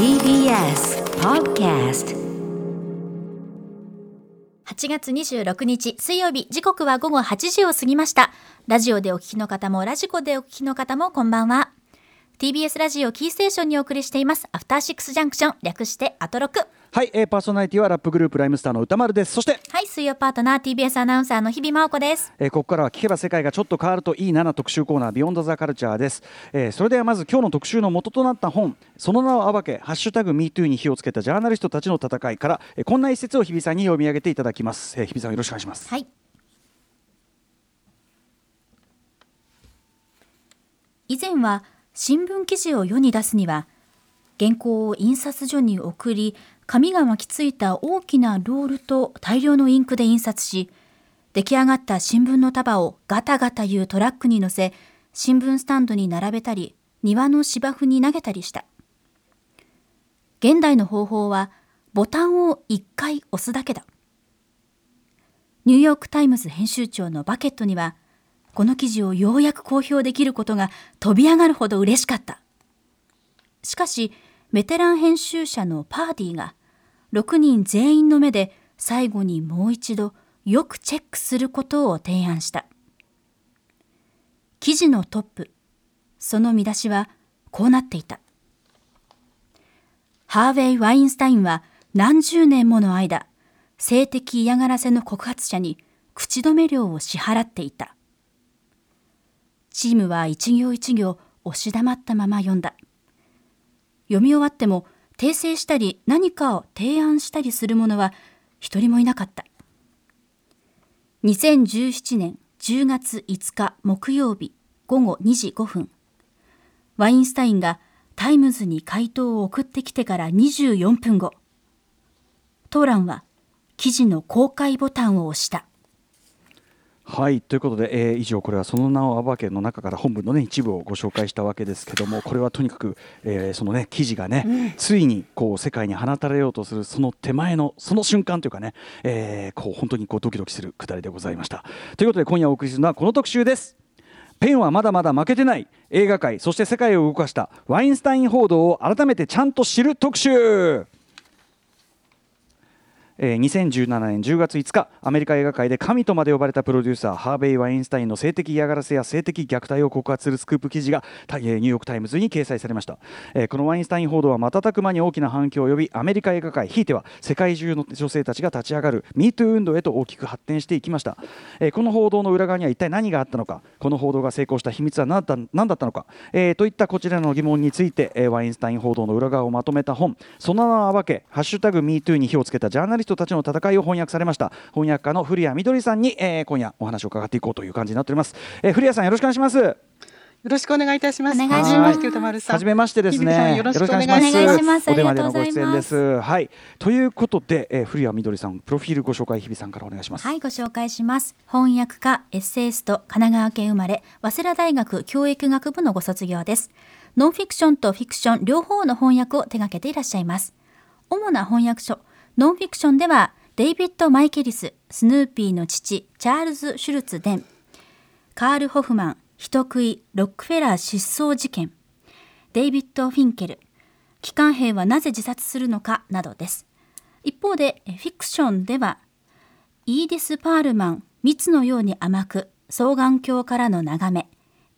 TBS Podcast 8月26日水曜日時刻は午後8時を過ぎました。ラジオでお聞きの方もラジコでお聞きの方もこんばんは。TBS ラジオキーステーションにお送りしています。アフターシックスジャンクション。略してアトロク。はい、えー、パーソナリティはラップグループライムスターの歌丸です。そして、はい水曜パートナー TBS アナウンサーの日々真央子です。えー、ここからは聞けば世界がちょっと変わるといいなな特集コーナービヨンドザカルチャーです、えー、それではまず今日の特集の元となった本その名を暴けハッシュタグ MeToo に火をつけたジャーナリストたちの戦いから、えー、こんな一節を日比さんに読み上げていただきます、えー、日比さんよろしくお願いします。はい。以前は新聞記事を世に出すには原稿を印刷所に送り紙が巻きついた大きなロールと大量のインクで印刷し出来上がった新聞の束をガタガタいうトラックに乗せ新聞スタンドに並べたり庭の芝生に投げたりした。現代の方法はボタンを1回押すだけだ。ニューヨーク・タイムズ編集長のバケットにはこの記事をようやく公表できることが飛び上がるほど嬉しかった。しかしベテラン編集者のパーディーが6人全員の目で最後にもう一度よくチェックすることを提案した。記事のトップその見出しはこうなっていた。ハーヴェイ・ワインスタインは何十年もの間性的嫌がらせの告発者に口止め料を支払っていた。チームは一行一行押し黙ったまま読んだ。読み終わっても訂正したり何かを提案したりする者は一人もいなかった。2017年10月5日木曜日午後2時5分。ワインスタインがタイムズに回答を送ってきてから24分後。トーランは記事の公開ボタンを押した。はいということで、えー、以上これはその名を暴けの中から本文の、ね、一部をご紹介したわけですけどもこれはとにかく、えー、そのね記事がね、うん、ついにこう世界に放たれようとするその手前のその瞬間というかね、えー、こう本当にこうドキドキするくだりでございました。ということで今夜お送りするのはこの特集です。ペンはまだまだ負けてない映画界そして世界を動かしたワインスタイン報道を改めてちゃんと知る特集えー、2017年10月5日アメリカ映画界で神とまで呼ばれたプロデューサーハーベイ・ワインスタインの性的嫌がらせや性的虐待を告発するスクープ記事が、えー、ニューヨーク・タイムズに掲載されました、えー、このワインスタイン報道は瞬く間に大きな反響を呼びアメリカ映画界ひいては世界中の女性たちが立ち上がる MeToo 運動へと大きく発展していきました、えー、この報道の裏側には一体何があったのかこの報道が成功した秘密は何だ何だったのか、えー、といったこちらの疑問について、えー、ワインスタイン報道の裏側をまとめた本その名を暴け「ハッシュタグ #MeToo」に火をつけたジャーナリストたちの戦いを翻訳されました翻訳家の古谷みどりさんに、えー、今夜お話を伺っていこうという感じになっております、えー、古谷さんよろしくお願いしますよろしくお願いいたします。お願いします。はじめましてですね。よろしくお願いします。お電話でのご出演です。はい。ということで、えー、古谷みどりさん、プロフィールご紹介、日比さんからお願いします。はい、ご紹介します。翻訳家、エッセイスト、神奈川県生まれ、早稲田大学教育学部のご卒業です。ノンフィクションとフィクション両方の翻訳を手掛けていらっしゃいます。主な翻訳書、ノンフィクションでは、デイビッド・マイケリス、スヌーピーの父、チャールズ・シュルツ・デン、カール・ホフマン、人食い、ロックフェラー失踪事件、デイビッド・フィンケル、機関兵はなぜ自殺するのかなどです。一方で、フィクションでは、イーディス・パールマン、蜜のように甘く、双眼鏡からの眺め、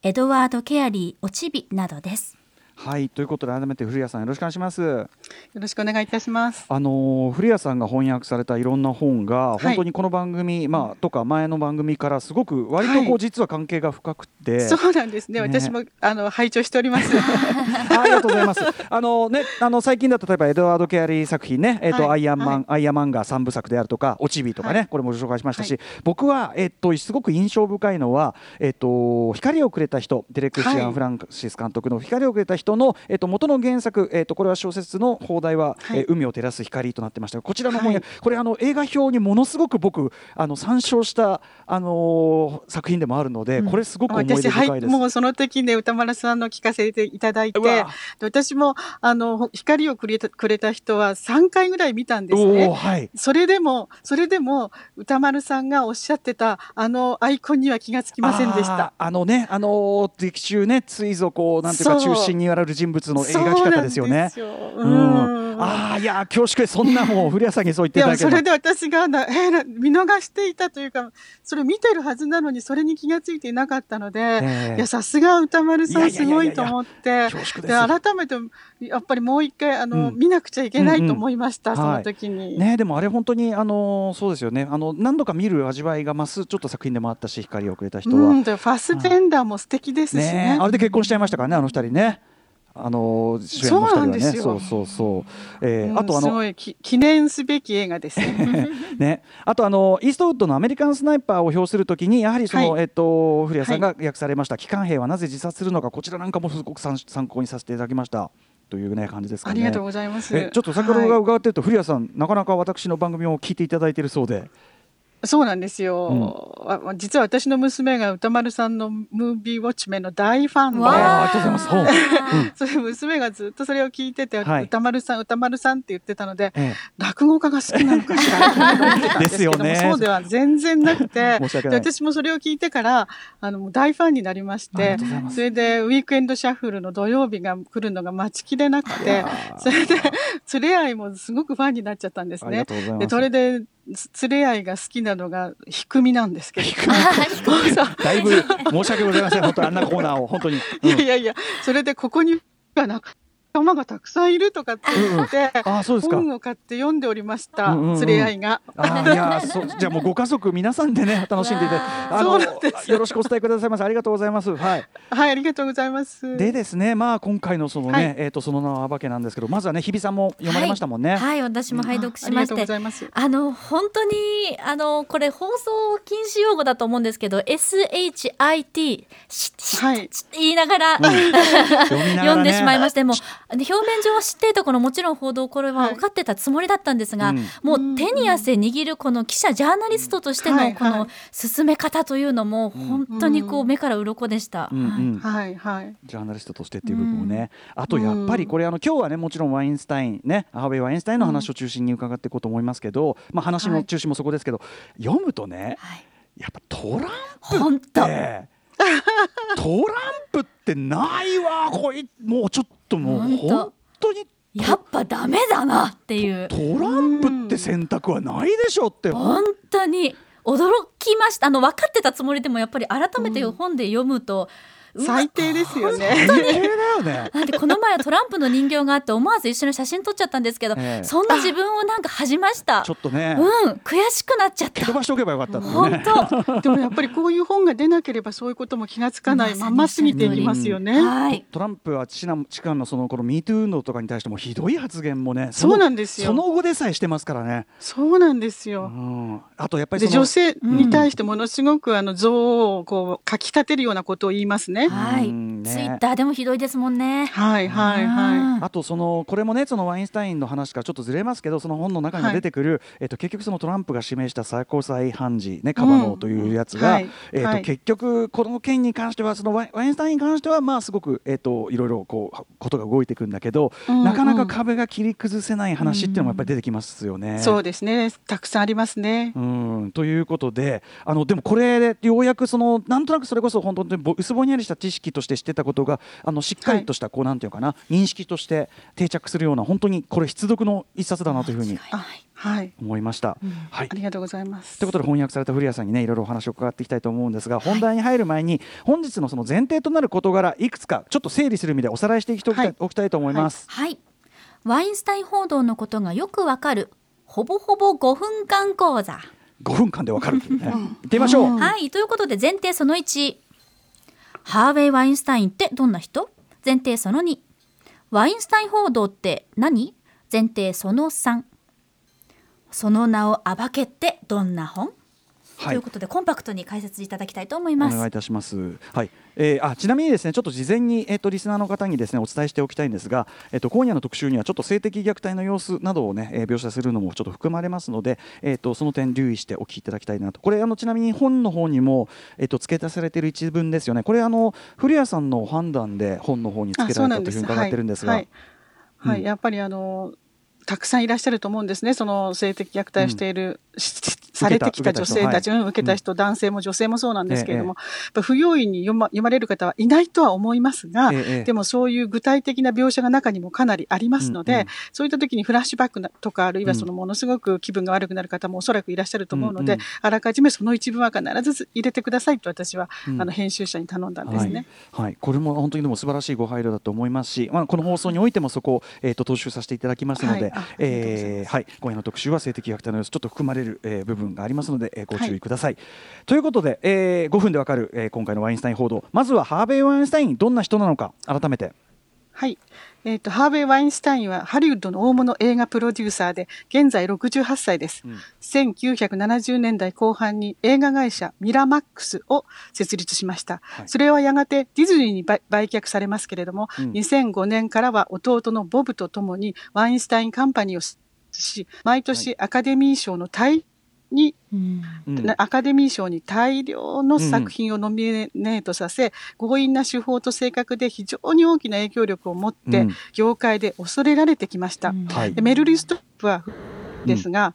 エドワード・ケアリー、おちびなどです。はいということで改めて古谷さんよろしくお願いします。よろしくお願いいたします。あの古谷さんが翻訳されたいろんな本が、はい、本当にこの番組まあとか前の番組からすごく割とこう実は関係が深くて、はい、そうなんですね。私もあの拝聴しております。ありがとうございます。あのねあの最近だと例えばエドワードケアリー作品ねえっ、ー、と、はい、アイアンマン、アイアンマンが三部作であるとかオチビとかね、これもご紹介しましたし、僕はえっ、ー、とすごく印象深いのはえっ、ー、と光をくれた人デレック・シアン・フランシス監督の光をくれた人のえっ、と元の原作、えー、とこれは小説の放題は、はい、えー、海を照らす光となってました。がこちらの本、はい、これあの映画表にものすごく僕あの参照した、あのー、作品でもあるので、うん、これすごく思い出深いです、もうその時ね歌丸さんの聞かせていただいて私もあの光をくれたくれた人は3回ぐらい見たんですね、はい、それでもそれでも歌丸さんがおっしゃってたあのアイコンには気がつきませんでした。あのねあの劇中ねついぞこうなんていうか中心にやららる人物の描き方ですよね。ああいや恐縮そんなもう古谷さんにそう言っていいただけそれで私がな、えーな見逃していたというかそれ見てるはずなのにそれに気がついていなかったので、ええ。いやさすが歌丸さんすごいと思って。恐縮で改めてやっぱりもう一回あの、うん。見なくちゃいけないと思いました、うんその時に。ね、でもあれ本当にあのそうですよね。あの何度か見る味わいが増すちょっと作品でもあったし光をくれた人は、うん、でファスベンダーも素敵ですしね。ねあれで結婚しちゃいましたからねあの二人ねあの主演の二人はね。そうそうそうえーうんあとあのすごいき記念すべき映画です。ね。ね、あとあのイーストウッドのアメリカンスナイパーを表するときにやはりその、はい。えっと古谷さんが訳されました、機関兵はなぜ自殺するのかこちらなんかもすごく参参考にさせていただきました。というね感じですかね。ありがとうございます。えちょっと先ほどがはい。伺ってると、古谷さんなかなか私の番組を聞いていただいているそうで、そうなんですよ、あ実は私の娘が歌丸さんのムービーウォッチメンの大ファンで。わあありがとうございます。それ娘がずっとそれを聞いてて、はい。歌丸さん歌丸さんって言ってたのでえ落語家が好きなのかしら。って思ってたんですよね。そうでは全然なくて。申し訳ない。で私もそれを聞いてからあの大ファンになりましてそれでウィークエンドシャッフルの土曜日が来るのが待ちきれなくてそれで 連れ合いもすごくファンになっちゃったんですありがね。とうございま。ですそれでつ連れ合いが好きなのが低みなんですけれども だいぶ申し訳ございません、本当にあんなコーナーを。本当に。いやいやいや、それでここには仲間がたくさんいるとかって言って、ああそうですか。本を買って読んでおりました、うんうんうん。連れ合いが。あーいやそうじゃあもうご家族皆さんでね楽しんでいただ よろしくお伝えくださいませありがとうございます。はい。はい、ありがとうございます。でですねまあ今回のそのね、はい。えっ、とその名は暴けなんですけどまずはね日比さんも読まれましたもんね、はい、私も拝読しましありがとうごてざいます。あの本当にあのこれ放送禁止用語だと思うんですけど SHIT ししはい。言いながら、読みながら読んでしまいまししてもう表面上は知っていたこのもちろん報道これは分かってたつもりだったんですが、うん。もう手に汗握るこの記者ジャーナリストとしてはいはい。のこの進め方というのも本当にこう目から鱗でした。うんうん。はい。はい。ジャーナリストとしてっていう部分をね、あとやっぱりこれあの今日はねもちろんワインスタインねハーベイ・ワインスタインの話を中心に伺っていこうと思いますけど、まあ話の中心もそこですけど、読むとねはい。やっぱトラン本当。プトランプってないわこいもうちょっともう本当。にやっぱダメだなっていう。トランプって選択はないでしょって。本当に。驚きました。あの分かってたつもりでもやっぱり改めて本で読むと、うわ最低ですよね。最低だよね。なんでこの前トランプの人形があって思わず一緒に写真撮っちゃったんですけど、ええそんな自分をなんか恥じましたちょっとね、うん悔しくなっちゃった蹴飛ばしておけばよかったっていう本ね。当でもやっぱりこういう本が出なければそういうことも気がつかないまま過ぎていきますよね。はいトランプはチナチカのそのこのミートゥー運動とかに対してもひどい発言もね、のそうなんですよその後でさえしてますからね。そうなんですうよ。ん、あとやっぱり女性に対してものすごくあの憎悪をこうかき立てるようなことを言いますね。はい、うんね。ツイッターでもひどいですもんね。はいはいはあとそのこれもねそのワインスタインの話からちょっとずれますけどその本の中にも出てくる、えっと、結局そのトランプが指名した最高裁判事、ね、カバノーというやつが、うん。はい。えっとはい。結局この件に関してはそのワインスタインに関してはまあすごく、えっと、いろいろこうことが動いていくんだけど、うんうんなかなか壁が切り崩せない話っていうのもやっぱり出てきますよね。い。そうですね。たくさんありますね。うん。ということであのでもこれでようやくそのなんとなくそれこそ本当にぼ薄ぼんやりした知識として知ってたことがあのしっかりとしたこう、なんていうかな認識として定着するような本当にこれ必読の一冊だなというふうにあはい。思いました。はいありがとうございます。ということで翻訳された古谷さんにねいろいろお話を伺っていきたいと思うんですが、本題に入る前に本日のその前提となる事柄いくつかちょっと整理する意味でおさらいしていきたいはいおきたいと思います。はいワインスタイン報道のことがよくわかるほぼほぼ5分間講座5分間でわかるね。行ってみましょう。はいということで前提その1ハーウェイ・ワインスタインってどんな人？前提その2ワインスタイン報道って何？前提その3その名を暴けってどんな本、ということでコンパクトに解説いただきたいと思いおます願いいたします。はい。えーあちなみにですねちょっと事前にえっ、とリスナーの方にですねお伝えしておきたいんですが、えっ、と今夜の特集にはちょっと性的虐待の様子などをね、えー描写するのもちょっと含まれますので、えっ、とその点留意してお聞きいただきたいなと。これあのちなみに本の方にもえっ、と付け足されている一文ですよね。これあの古谷さんの判断で本の方に付けられたというふうに伺ってるんですが、はい、はいうんやっぱりあのたくさんいらっしゃると思うんですね。その性的虐待をしている、しされてきた女性たち、受けた,、受けた人、男性も女性もそうなんですけれども、ええ、不用意に読ま読まれる方はいないとは思いますが、え、でもそういう具体的な描写が中にもかなりありますので、うんうん、そういった時にフラッシュバックとか、あるいはそのものすごく気分が悪くなる方もおそらくいらっしゃると思うので、うんうん、あらかじめその一文は必ず入れてくださいと私は、うん、あの編集者に頼んだんですね、はい、はい、これも本当にでも素晴らしいご配慮だと思いますし、まあ、この放送においてもそこを、えーと、踏襲させていただきますので、はい。えーはい、今夜の特集は性的虐待の様子ちょっと含まれる、えー、部分がありますので、えー、ご注意ください。はい、ということで、えー、5分でわかる、えー、今回のワインスタイン報道。まずはハーベイ・ワインスタインどんな人なのか改めて。はい、えーと、ハーベイ・ワインスタインはハリウッドの大物映画プロデューサーで現在68歳です、うん、1970年代後半に映画会社ミラマックスを設立しました、はい、それはやがてディズニーに売却されますけれども、うん、2005年からは弟のボブとともにワインスタインカンパニーをし毎年アカデミー賞の大に、うん、アカデミー賞に大量の作品をノミネートさせ、うん、強引な手法と性格で非常に大きな影響力を持って、業界で恐れられてきました。うん、メルリストップはですが、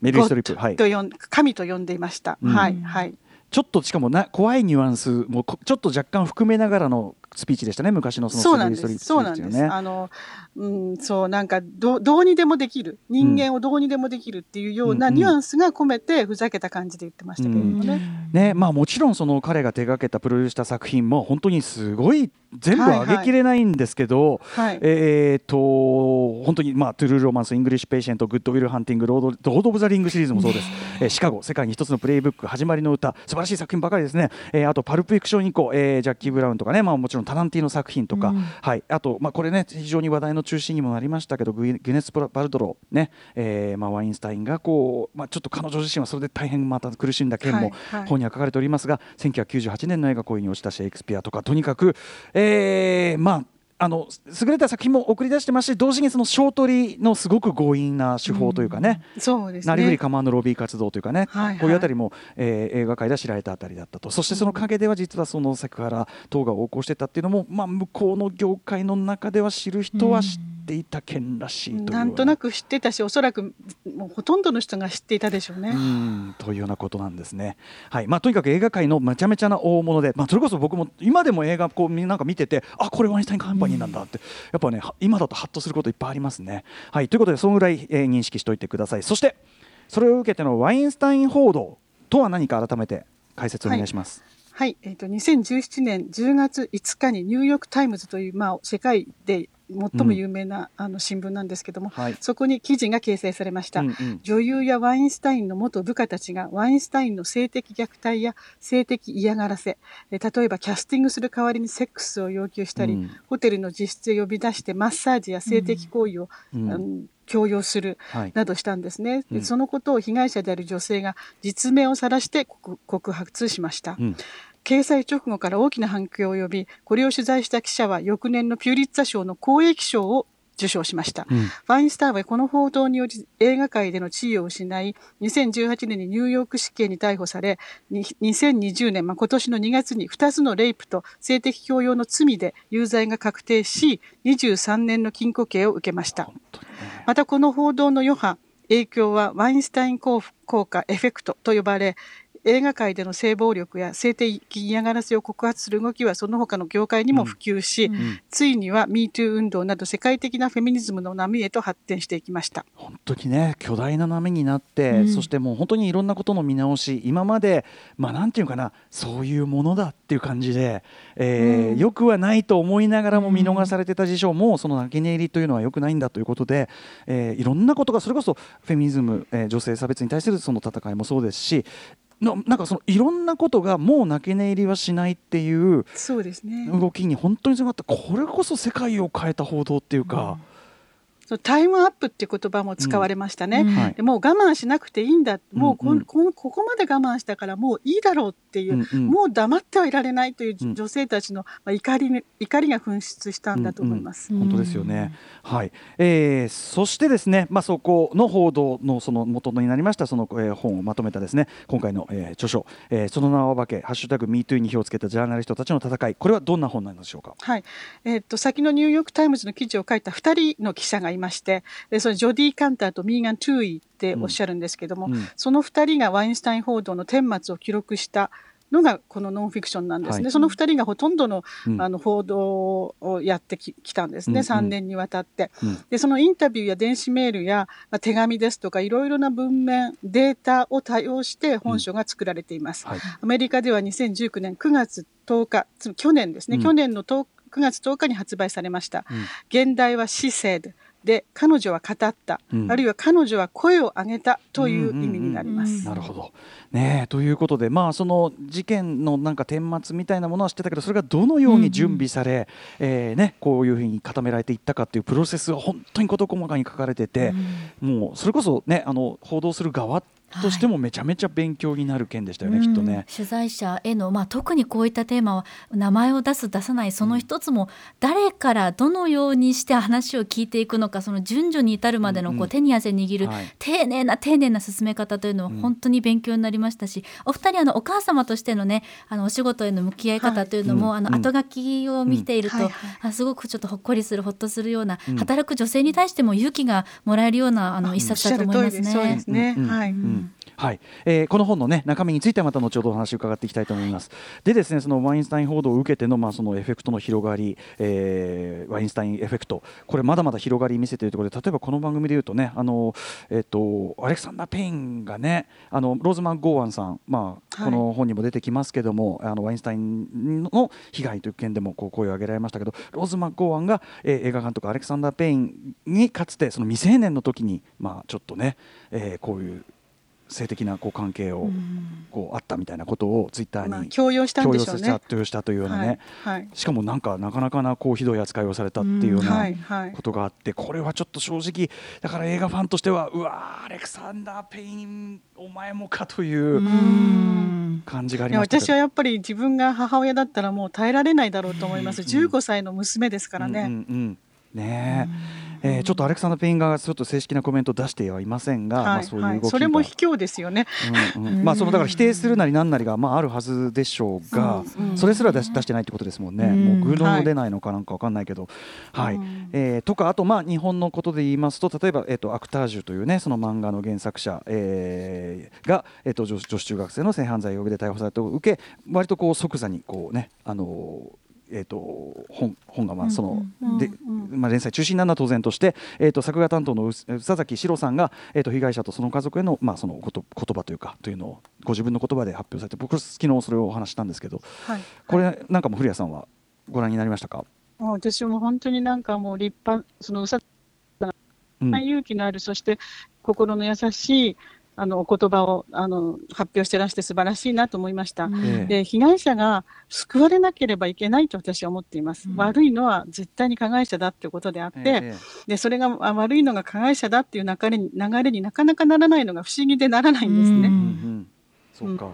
メルリストリップ、はい、と呼ん神と呼んでいました。はい、はい。ちょっとしかもな怖いニュアンスもちょっと若干含めながらのスピーチでしたね。昔のそのそうなんです、そうなんです。あのうんそうなんかどどうにでもできる。人間をどうにでもできるっていうようなニュアンスが込めてふざけた感じで言ってましたけれどもね。うん。うん、ねまあもちろんその彼が手がけたプロデュースした作品も本当にすごい全部上げきれないんですけど、はい。はい、えっ、ー、と本当にまあトゥルーロマンスイングリッシュペイシェントグッドウィルハンティングロードロードオブザリングシリーズもそうです。えー、シカゴ世界に一つのプレイブック始まりの歌。素晴らしい作品ばかりですね。えー、あとパルプフィクション以降、えー、ジャッキーブラウンとかねまあもちろんタランティーノ作品とか、うん、はい、あと、まあ、これね非常に話題の中心にもなりましたけどグウィネス・パルトロー、ねえーまあ、ワインスタインがこう、まあ、ちょっと彼女自身はそれで大変また苦しんだ件も本には書かれておりますが、はいはい、1998年の映画恋に落ちたシェイクスピアとかとにかく、えー、まああの優れた作品も送り出してますし同時にその小取りのすごく強引な手法というかね、うん、そうですね。なりふり構わぬロビー活動というかね、はいはい、こういうあたりも、えー、映画界では知られたあたりだったと。そしてその陰では実はそのセクハラ等が横行してたっていうのも、まあ、向こうの業界の中では知る人は知っていた件らしいという、なんとなく知ってたしおそらくもうほとんどの人が知っていたでしょうね。うんというようなことなんですね。はいまあ、とにかく映画界のめちゃめちゃな大物で、まあ、それこそ僕も今でも映画こうなんか見ててあこれワインスタインカンパニーなんだって。やっぱね今だとハッとすることいっぱいありますね。はいということでそのぐらい、えー、認識しておいてくださいそしてそれを受けてのワインスタイン報道とは何か改めて解説お願いします。はい、はい、えっ、ー、と2017年10月5日にニューヨークタイムズというまあ世界で最も有名な、あの新聞なんですけども、はい、そこに記事が掲載されました、うんうん、女優やワインスタインの元部下たちがワインスタインの性的虐待や性的嫌がらせ例えばキャスティングする代わりにセックスを要求したり、うん、ホテルの自室へ呼び出してマッサージや性的行為を、うん。うん。強要するなどしたんですね、はいでそのことを被害者である女性が実名を晒して告発しました、うん、掲載直後から大きな反響を呼び、これを取材した記者は翌年のピューリッツァ賞の公益賞を受賞しました。うん、ファインスターはこの報道により映画界での地位を失い、2018年にニューヨーク市警に逮捕され、2020年、まあ、今年の2月に2つのレイプと性的強要の罪で有罪が確定し、23年の禁錮刑を受けました。またこの報道の余波、影響はワインスタイン効果エフェクトと呼ばれ、映画界での性暴力や性的嫌がらせを告発する動きはその他の業界にも普及し、うん。うん、ついには MeToo 運動など世界的なフェミニズムの波へと発展していきました。本当にね巨大な波になって、うん、そしてもう本当にいろんなことの見直し今までまあなんていうかなそういうものだっていう感じで、えーよくはないと思いながらも見逃されてた事象も、その泣き寝入りというのはよくないんだということで、えー、いろんなことがそれこそフェミニズム、えー、女性差別に対するその戦いもそうですしのなんかそのいろんなことがもう泣け寝入りはしないっていう動きに本当につながった。これこそ世界を変えた報道っていうか。うんタイムアップっていう言葉も使われましたね、うん。はい、でもう我慢しなくていいんだ、もうこ,、うん。こここまで我慢したからもういいだろうっていう、うんうん、もう黙ってはいられないという女性たちの、まあ、怒り怒りが噴出したんだと思います。うんうん、本当ですよね、はい、えー、そしてですね、まあ、そこの報道のその元になりましたその、えー、本をまとめたですね今回の、えー、著書、えー、その名は化けハッシュタグ MeToo に火をつけたジャーナリストたちの戦いこれはどんな本なんでしょうか？はい、えー、っと先のニューヨークタイムズの記事を書いた2人の記者がいまして、でそのジョディ・カンターとミーガン・トゥーイっておっしゃるんですけども、うん、その2人がワインスタイン報道の顛末を記録したのがこのノンフィクションなんですね。はい、その2人がほとんどの,、あの報道をやってきたんですね、うん、3年にわたって、うん、で、そのインタビューや電子メールや、まあ、手紙ですとか、いろいろな文面、データを多用して本書が作られています。うん。はい、アメリカでは2019年9月10日、去年ですね、去年の9月10日に発売されました。現代は She said で彼女は語った、うん、あるいは彼女は声を上げたという意味になります。うん。うんうん、なるほど。ねということで、まあ、その事件のなんか顛末みたいなものは知ってたけどそれがどのように準備され、うんうん、えー、ね、こういうふうに固められていったかというプロセスが本当に事細かに書かれてて、うん、もうそれこそ、ね、あの報道する側としてもめちゃめちゃ勉強になる件でしたよね、はい、きっとね。取材者への、まあ、特にこういったテーマは名前を出す出さないその一つも誰からどのようにして話を聞いていくのかその順序に至るまでのこう手に汗握る丁寧な丁寧な進め方というのは本当に勉強になりましたし、お二人あのお母様としてのねあのお仕事への向き合い方というのも、はい、あの後書きを見ていると、あすごくちょっとほっこりするほっとするような、働く女性に対しても勇気がもらえるようなあの一冊だと思いますね。そうですね、はい、うんはい、えー、この本の、ね、中身についてはまた後ほどお話を伺っていきたいと思います。でですねそのワインスタイン報道を受けての,、まあそのエフェクトの広がり、えー、ワインスタインエフェクト。これまだまだ広がり見せているところで例えばこの番組でいうとねあの、えーと、アレクサンダー・ペインがねあのローズ・マッゴーワンさん、まあ、この本にも出てきますけども、はい、あのワインスタインの被害という件でもこう声を上げられましたけどローズ・マッゴーワンが、えー、映画監督アレクサンダー・ペインにかつてその未成年の時にまあちょっとね、えー、こういう性的なこう関係をこうあったみたいなことをツイッターに共有したんでしょうね。共有したというようなね、はいはい、しかもなんかなかなかなこうひどい扱いをされたっていうようなことがあって、これはちょっと正直だから映画ファンとしてはうわアレクサンダー・ペインお前もかという感じがありまし私はやっぱり自分が母親だったらもう耐えられないだろうと思います。15歳の娘ですからね。うんねえー、ちょっとアレクサンダー・ペイン側がちょっと正式なコメントを出してはいませんが、はい、まあ、そういう動きそれも卑怯ですよね、うんうん、まあ、そのだから否定するなりなんなりが、まあ、あるはずでしょうが、うんうん、それすら出し出してないってことですもんね、うん、もう偶の出ないのかなんか分かんないけど、はい。はい、えー、とかあとまあ日本のことで言いますと例えば、えーと、アクタージュというねその漫画の原作者、えー、が、えーと、女女子中学生の性犯罪容疑で逮捕されたを受け割とこう即座にこうねあのーえーと、本本がまあその、でまあ、連載中心なのは当然として、えーと、作画担当の宇佐崎史郎さんが、えーと、被害者とその家族への,、まあそのこと言葉というかというのをご自分の言葉で発表されて僕昨日それをお話したんですけど、はい、これなんかも古谷さんはご覧になりましたか？私も本当になんかもう立派その宇佐勇気のある、そして心の優しいあのお言葉をあの発表してらして素晴らしいなと思いました、うん、で被害者が救われなければいけないと私は思っています、うん、悪いのは絶対に加害者だっていうことであって、えでそれが悪いのが加害者だっていう流れに流れになかなかならないのが不思議でならないんですね。うん。うんうん、そうか、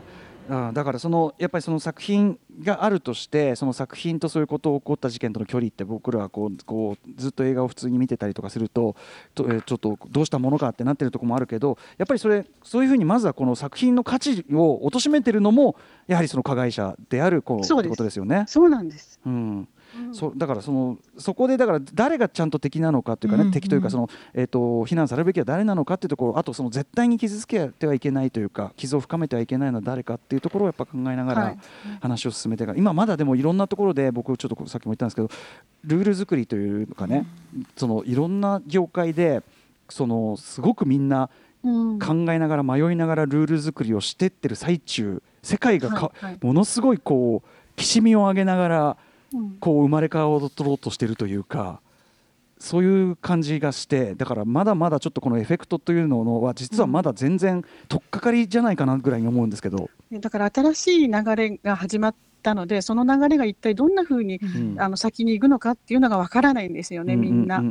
あだからそのやっぱりその作品があるとしてその作品とそういうことを起こった事件との距離って僕らはこうこうずっと映画を普通に見てたりとかするととちょっとどうしたものかってなってるところもあるけどやっぱりそれそういうふうにまずはこの作品の価値を貶めてるのもやはりその加害者であるこうってことですよね。そうなんです、うんそだからそのそこでだから誰がちゃんと敵なのかっていうかね、敵というかその、えーと、非難されるべきは誰なのかっていうところあとその絶対に傷つけてはいけないというか傷を深めてはいけないのは誰かっていうところをやっぱ考えながら話を進めて今まだでもいろんなところで僕ちょっとさっきも言ったんですけどルール作りというかね、うん、そのいろんな業界でそのすごくみんな考えながら迷いながらルール作りをしてってる最中世界がか、ものすごいこうきしみを上げながらこう生まれ変わろうとしてるというか。そういう感じがしてだからまだまだちょっとこのエフェクトというのは実はまだ全然取っかかりじゃないかなぐらいに思うんですけど、だから新しい流れが始まったのでその流れが一体どんなふうに、ん、あの先に行くのかっていうのがわからないんですよねみんな。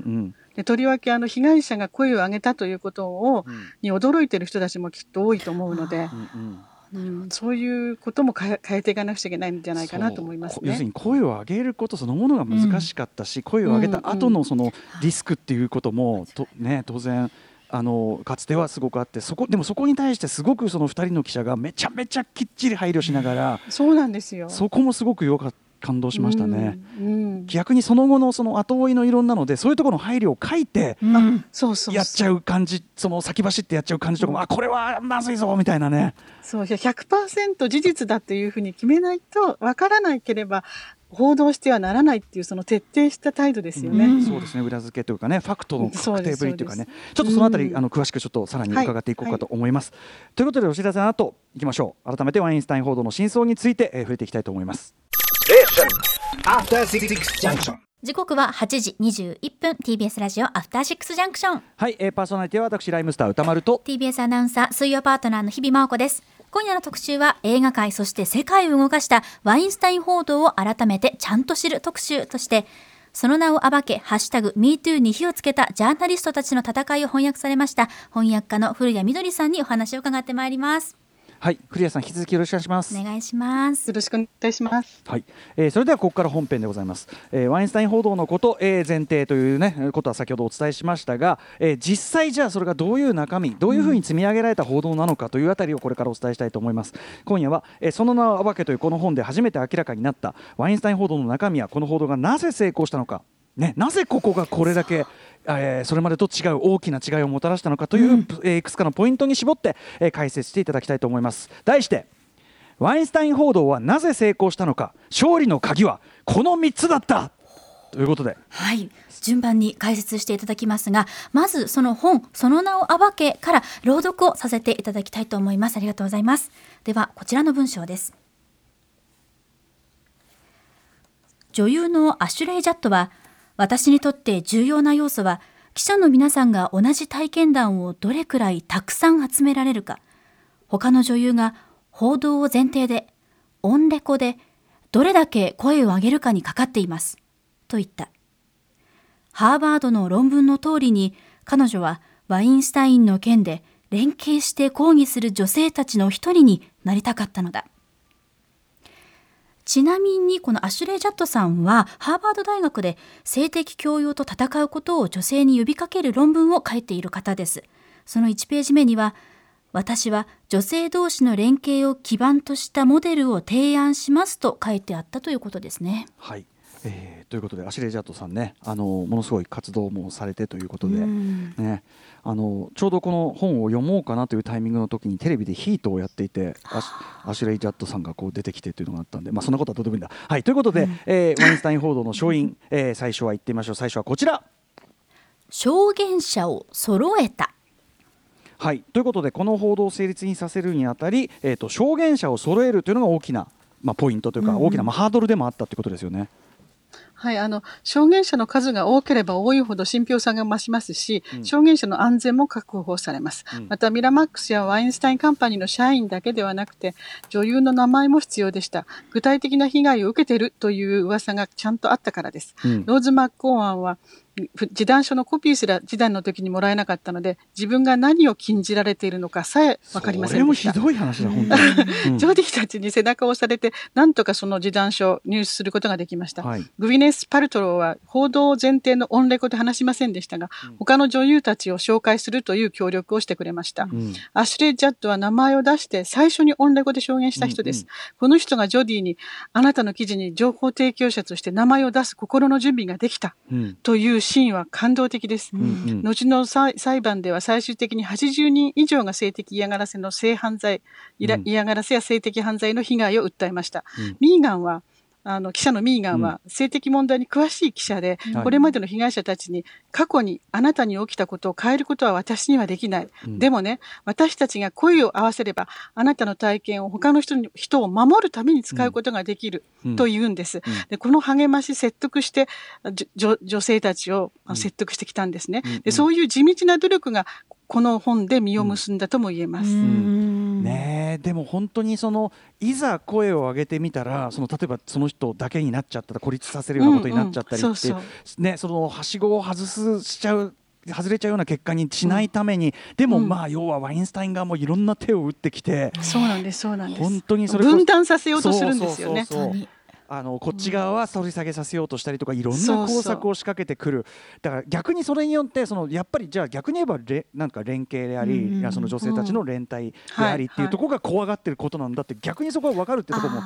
でとりわけあの被害者が声を上げたということを、に驚いてる人たちもきっと多いと思うので。うんうんうん、そういうことも変えていかなくちゃいけないんじゃないかなと思います、ね、要するに声を上げることそのものが難しかったし、うん、声を上げた後のそのリスクっていうこともと、ね、当然あのかつてはすごくあってそこでもそこに対してすごくその2人の記者がめちゃめちゃきっちり配慮しながらそうなんですよ。そこもすごく良かった。感動しましたね、うん。うん、逆にその後のその後追いのいろんなのでそういうところの配慮を書いてやっちゃう感じその先走ってやっちゃう感じとかも、あこれはまずいぞみたいなね。そう100%事実だというふうに決めないとわからなければ報道してはならないっていうその徹底した態度ですよね。うん、そうですね。裏付けというかねファクトの確定ぶりというかね。ちょっとそのあたり、うん、あの詳しくちょっとさらに伺っていこうかと思います。はいはい、ということでお知らせの後いきましょう。改めてワインスタイン報道の真相について、えー、触れていきたいと思います。時刻は8時21分 TBS ラジオアフターシックスジャンクションはい、えー、パーソナリティは私ライムスター歌丸と。TBS アナウンサー水曜パートナーの日々真央子です。今夜の特集は映画界そして世界を動かしたワインスタイン報道を改めてちゃんと知る特集としてその名を暴け、ハッシュタグ MeToo に火をつけたジャーナリストたちの戦いを翻訳されました翻訳家の古谷みどりさんにお話を伺ってまいります。はい古谷さん引き続きよろしくお願いします。お願いします。よろしくお願いします。はい、えー、それではここから本編でございます、えー、ワインスタイン報道のこと、えー、前提というねことは先ほどお伝えしましたが、えー、実際じゃあそれがどういう中身どういうふうに積み上げられた報道なのかというあたりをこれからお伝えしたいと思います。今夜は、えー、その名を暴けというこの本で初めて明らかになったワインスタイン報道の中身やこの報道がなぜ成功したのか。ね、なぜここがこれだけえー、それまでと違う大きな違いをもたらしたのかという、うん、えー、いくつかのポイントに絞って、えー、解説していただきたいと思います。題してワインスタイン報道はなぜ成功したのか勝利の鍵はこの3つだった。ということで。はい。順番に解説していただきますがまずその本その名を暴けから朗読をさせていただきたいと思います。ありがとうございます。ではこちらの文章です。女優のアシュレイ・ジャットは私にとって重要な要素は記者の皆さんが同じ体験談をどれくらいたくさん集められるか。他の女優が報道を前提でオンレコでどれだけ声を上げるかにかかっています。と言った。ハーバードの論文の通りに彼女はワインスタインの件で連携して抗議する女性たちの一人になりたかったのだ。ちなみにこのアシュレイ・ジャットさんはハーバード大学で性的強要と戦うことを女性に呼びかける論文を書いている方です。その1ページ目には私は女性同士の連携を基盤としたモデルを提案しますと書いてあったということですね。はい。えー、ということでアシュレイ・ジャットさんねあのものすごい活動もされてということで、ね、あのちょうどこの本を読もうかなというタイミングの時にテレビでヒートをやっていてアシュレイ・ジャットさんがこう出てきてというのがあったんで、まあ、そんなことはどうでもいいんだ。はい、ということで、うん、えー、ワインスタイン報道の勝因、えー、最初は言ってみましょう。最初はこちら。証言者を揃えた。はいということでこの報道を成立にさせるにあたり、えーと、証言者を揃えるというのが大きな、まあ、ポイントというか、大きな、まあ、ハードルでもあったということですよね。はい、あの、証言者の数が多ければ多いほど信憑性が増しますし、うん、証言者の安全も確保されます、うん、また、ミラマックスやワインスタインカンパニーの社員だけではなくて、女優の名前も必要でした。具体的な被害を受けているという噂がちゃんとあったからです。うん、ローズ・マッコーアンは、示談書のコピーすら示談の時にもらえなかったので、自分が何を禁じられているのかさえ分かりませんでした。それもひどい話だ、本当に。ジョディたちに背中を押されて、なんとかその示談書を入手することができました。はい、グィネス・パルトローは報道前提のオンレコで話しませんでしたが、うん、他の女優たちを紹介するという協力をしてくれました。うん、アシュレイ・ジャッドは名前を出して最初にオンレコで証言した人です。うんうん、この人がジョディに、あなたの記事に情報提供者として名前を出す心の準備ができた、というシーンは感動動的です。うんうん、後の裁判では最終的に80人以上が性的嫌がらせの性犯罪、嫌がらせや性的犯罪の被害を訴えました。うん、ミーガンはあの、記者のミーガンは性的問題に詳しい記者で、うん、これまでの被害者たちに、過去にあなたに起きたことを変えることは私にはできない。うん、でもね、私たちが声を合わせれば、あなたの体験を他の人に人を守るために使うことができる、と言うんです。でこの励まし、説得して、女性たちを説得してきたんですね。でそういう地道な努力が、この本で実を結んだとも言えます。ねでも本当にそのいざ声を上げてみたらその例えばその人だけになっちゃったら孤立させるようなことになっちゃったりってねそのはしごを外すしちゃう外れちゃうような結果にしないために、うん、でもまあ要はワインスタイン側もいろんな手を打ってきて、そうなんですそうなんです。本当にそれ分断させようとするんですよね。そうそうそうあのこっち側は取り下げさせようとしたりとかいろんな工作を仕掛けてくる。だから逆にそれによってそのやっぱりじゃあ逆に言えばれなんか連携であり、うん、その女性たちの連帯でありっていうところが怖がってることなんだって逆にそこは分かるってところも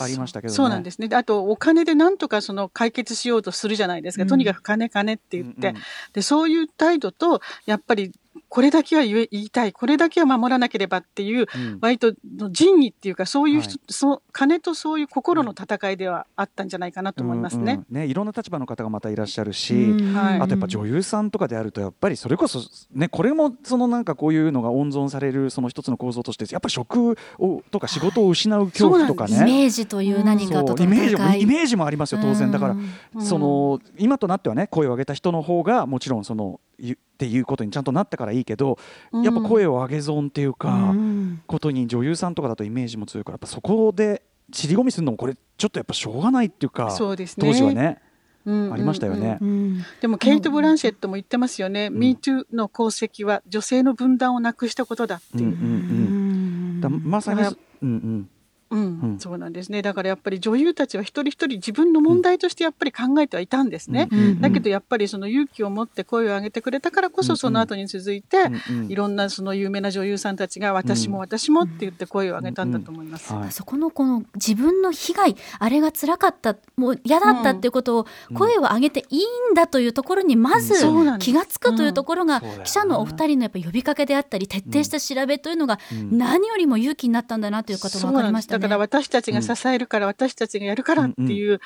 ありましたけど、ね、そうなんですね。あと、お金でなんとかその解決しようとするじゃないですか。うん、とにかく金金って言って、うんうん、で、そういう態度と、やっぱりこれだけは言え言いたいこれだけは守らなければっていう、うん、割と仁義っていうかそういう、はい、そ金とそういう心の戦いではあったんじゃないかなと思いますね。うん。うん、ねいろんな立場の方がまたいらっしゃるし、うん。はい、あとやっぱ女優さんとかであるとやっぱりそれこそねこれもそのなんかこういうのが温存されるその一つの構造としてやっぱり職をとか仕事を失う恐怖とかね、はい、イメージという何かとイメージもイメージもありますよ当然。だから、その今となってはね声を上げた人の方がもちろんそのっていうことにちゃんとなったからいいけど、うん、やっぱ声を上げ損っていうか、うん、ことに女優さんとかだとイメージも強いからやっぱそこで尻込みするのもこれちょっとやっぱしょうがないっていうかそうです、ね、当時はね。ありましたよね、うん、でもケイト・ブランシェットも言ってますよね、うん、MeToo の功績は女性の分断をなくしたことだっていう。うんうんうん、まさに、うんうんうん、そうなんですね。だからやっぱり女優たちは一人一人自分の問題としてやっぱり考えてはいたんですね。うん、だけどやっぱりその勇気を持って声を上げてくれたからこそその後に続いて、いろんなその有名な女優さんたちが私も私もって言って声を上げたんだと思います。そこのこの自分の被害、あれが辛かった、もう嫌だったっていうことを声を上げていいんだというところにまず気が付くというところが記者のお二人のやっぱ呼びかけであったり徹底した調べというのが何よりも勇気になったんだなということが分かりました、ね、だから私たちが支えるから、私たちがやるからっていう、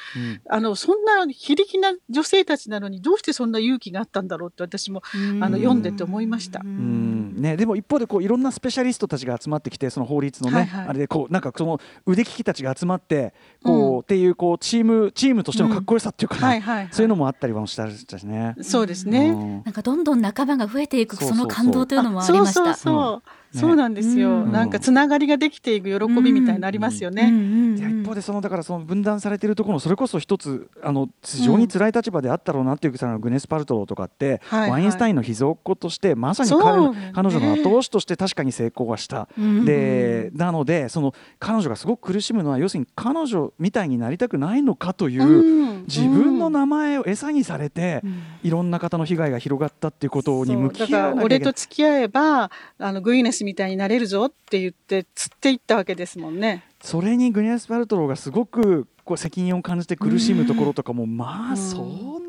あの、そんな非力な女性たちなのに、どうしてそんな勇気があったんだろうって私も、あの、読んでて思いました。ね、でも一方でこういろんなスペシャリストたちが集まってきてその法律のね、はいはい、あれでこうなんかその腕利きたちが集まってこう、うん、っていうこうチームチームとしてのかっこよさっていうか、ねうん。はいはいはい、そういうのもあったりもしたしね。そうですね、うん、なんかどんどん仲間が増えていくその感動というのもありました。そうそうそうそうなんですよ、うん、なんかつながりができていく喜びみたいになりますよね。一方でそのだからその分断されているところのそれこそ一つあの非常に辛い立場であったろうなっていうさグネス・パルトローとかって、はいはい、ワインスタインの秘蔵っ子としてまさに彼,、ね、彼女の後押しとして確かに成功はした。でなのでその彼女がすごく苦しむのは要するに彼女みたいになりたくないのかという、自分の名前を餌にされて、いろんな方の被害が広がったっていうことに向き合わなきゃいけない。俺と付き合えばあのグイネスみたいになれるぞって言って釣っていったわけですもんね。それにグニエス・パルトローがすごくこう責任を感じて苦しむところとかも、まあそん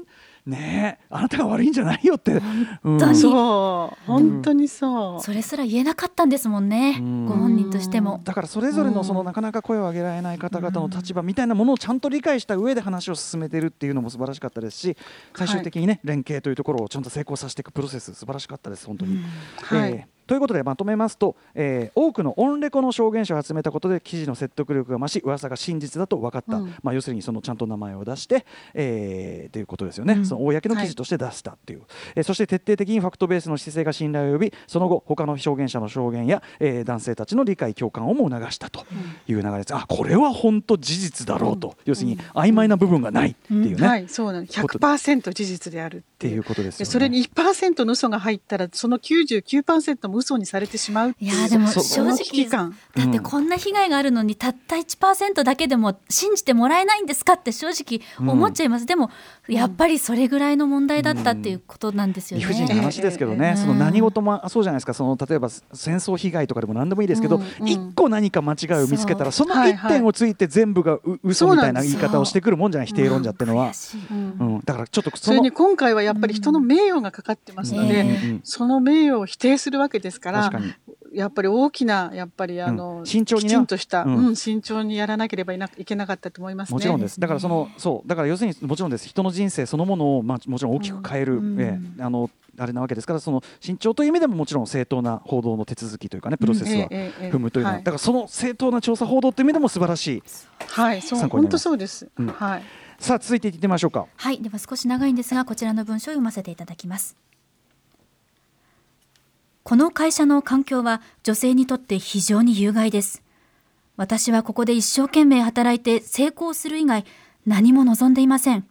ね。あなたが悪いんじゃないよって。本当に、そう本当にそう、それすら言えなかったんですもんね、ご本人としても。だからそれぞれのそのなかなか声を上げられない方々の立場みたいなものをちゃんと理解した上で話を進めているっていうのも素晴らしかったですし最終的にね、連携というところをちゃんと成功させていくプロセス素晴らしかったです本当に、はい、ということでまとめますと、えー、多くのオンレコの証言者を集めたことで記事の説得力が増し噂が真実だと分かった、うん、まあ、要するにそのちゃんと名前を出して、えー、ということですよね、うん、その公の記事として出したっていう、はい、えー、そして徹底的にファクトベースの姿勢が信頼を呼びその後他の証言者の証言や、えー、男性たちの理解共感をも促したという流れです、うん、あこれは本当事実だろうと、要するに曖昧な部分がないっていうね、はい、そうなん100%事実であるっていう。ことですよ、ね、それに1%の嘘が入ったらその99%も嘘にされてしまうまういやでも正直だってこんな被害があるのにたった1%だけでも信じてもらえないんですかって正直思っちゃいます、うん、でもやっぱりそれぐらいの問題だったっていうことなんですよね。理不尽な話ですけどね、その何事もそうじゃないですか。その例えば戦争被害とかでも何でもいいですけど、一、うん。個何か間違いを見つけたらその1点をついて全部がう嘘みたいな言い方をしてくるもんじゃない否定論者っていうのは、うん。だからちょっとそれに今回はやっぱり人の名誉がかかってますので、その名誉を否定するわけですからやっぱり大きな、やっぱりあの、うん、慎重に、ね、きちんとした、うん、うん、慎重にやらなければいけなかったと思います、ね、もちろんです。だからその、そう、だから要するにもちろんです。人の人生そのものを、まあ、もちろん大きく変える、うん、えあの、あれなわけですからその慎重という意味でももちろん正当な報道の手続きというかねプロセスは踏むというのは、だからその正当な調査報道という意味でも素晴らしい。はい。そう本当そうです、うん、はい。さあ続いていってみましょうか。はい。では少し長いんですがこちらの文章を読ませていただきますこの会社の環境は女性にとって非常に有害です。私はここで一生懸命働いて成功する以外何も望んでいません。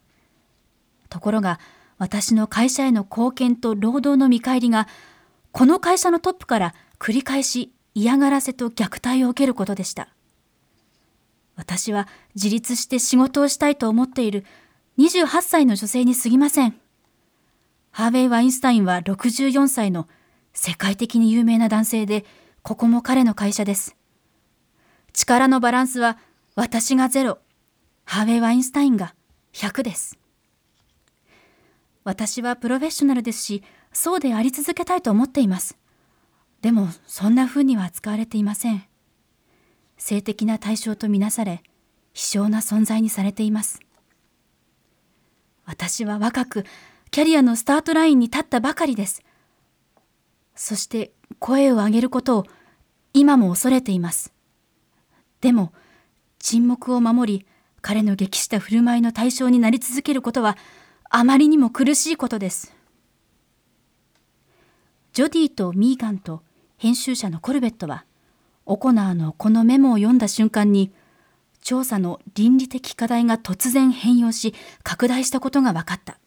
ところが私の会社への貢献と労働の見返りがこの会社のトップから繰り返し嫌がらせと虐待を受けることでした。私は自立して仕事をしたいと思っている28歳の女性に過ぎません。ハーベイ・ワインスタインは64歳の世界的に有名な男性で、ここも彼の会社です。力のバランスは私がゼロ、ハーベイ・ワインスタインが100です。私はプロフェッショナルですし、そうであり続けたいと思っています。でも、そんな風には扱われていません。性的な対象とみなされ、希少な存在にされています。私は若く、キャリアのスタートラインに立ったばかりです。そして声を上げることを今も恐れています。でも、沈黙を守り、彼の激した振る舞いの対象になり続けることは、あまりにも苦しいことです。ジョディとミーガンと編集者のコルベットは、オコナーのこのメモを読んだ瞬間に、調査の倫理的課題が突然変容し、拡大したことが分かった。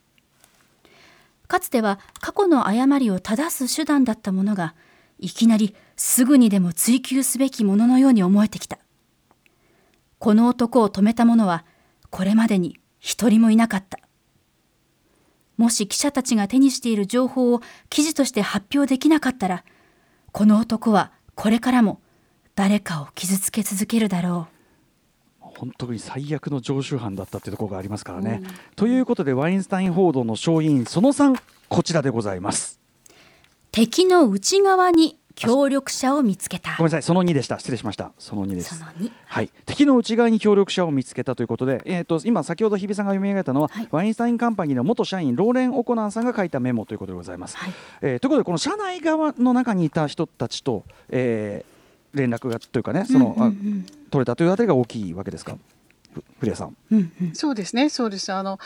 かつては過去の誤りを正す手段だったものが、いきなりすぐにでも追求すべきもののように思えてきた。この男を止めた者は、これまでに一人もいなかった。もし記者たちが手にしている情報を記事として発表できなかったら、この男はこれからも誰かを傷つけ続けるだろう。本当に最悪の常習犯だったというところがありますからね。うん、ということでワインスタイン報道の勝因その3こちらでございます。敵の内側に協力者を見つけた。ごめんなさい、その2でした。失礼しました。その2です。はい、敵の内側に協力者を見つけたということで、えっ、ー、と今先ほど日比さんが読み上げたのは、はい、ワインスタインカンパニーの元社員ローレン・オコナンさんが書いたメモということでございます。はい、えー、ということでこの社内側の中にいた人たちと、えー、連絡がというかね、その、うんうん。うん、取れたというあたりが大きいわけですか？古谷さん、うんうん、そうですね、そうです。あの、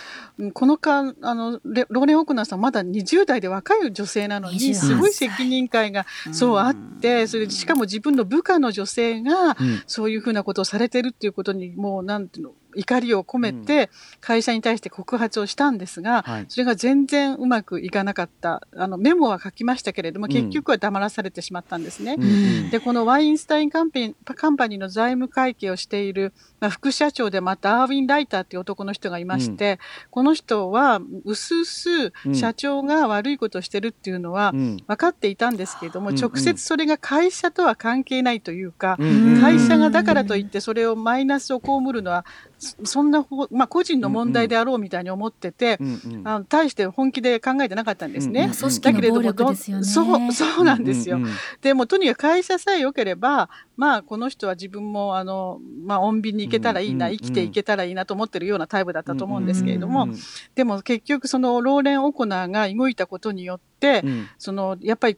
この間、あの、ローレン・オクナーさん、まだ20代で若い女性なのに、すごい責任感が、そうあって、それで、しかも自分の部下の女性が、そういうふうなことをされてるっていうことに、もう、なんていうの、怒りを込めて会社に対して告発をしたんですが、うん、それが全然うまくいかなかった。あの、メモは書きましたけれども、結局は黙らされてしまったんですね。うん、で、このワインスタインカンパニーの財務会計をしている、まあ、副社長でまたアーウィン・ライターっていう男の人がいまして、うん、この人は、うすうす社長が悪いことをしてるっていうのは分かっていたんですけれども、直接それが会社とは関係ないというか、会社がだからといってそれをマイナスを被るのはそんな、まあ、個人の問題であろうみたいに思ってて、うんうん、あの対して本気で考えてなかったんですね。うんうん、だけれども、ね、そうそうなんですよ。うんうんうん、でもとにかく会社さえ良ければ、まあ、この人は自分もあの、まあ、穏便に行けたらいいな、うんうん、生きていけたらいいなと思ってるようなタイプだったと思うんですけれども、うんうんうん、でも結局そのローレン・オコナーが動いたことによって、うん、そのやっぱり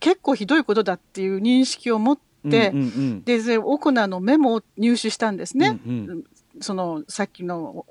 結構ひどいことだっていう認識を持って、うんうんうん、で、オコナーのメモを入手したんですね。うんうんそのさっきの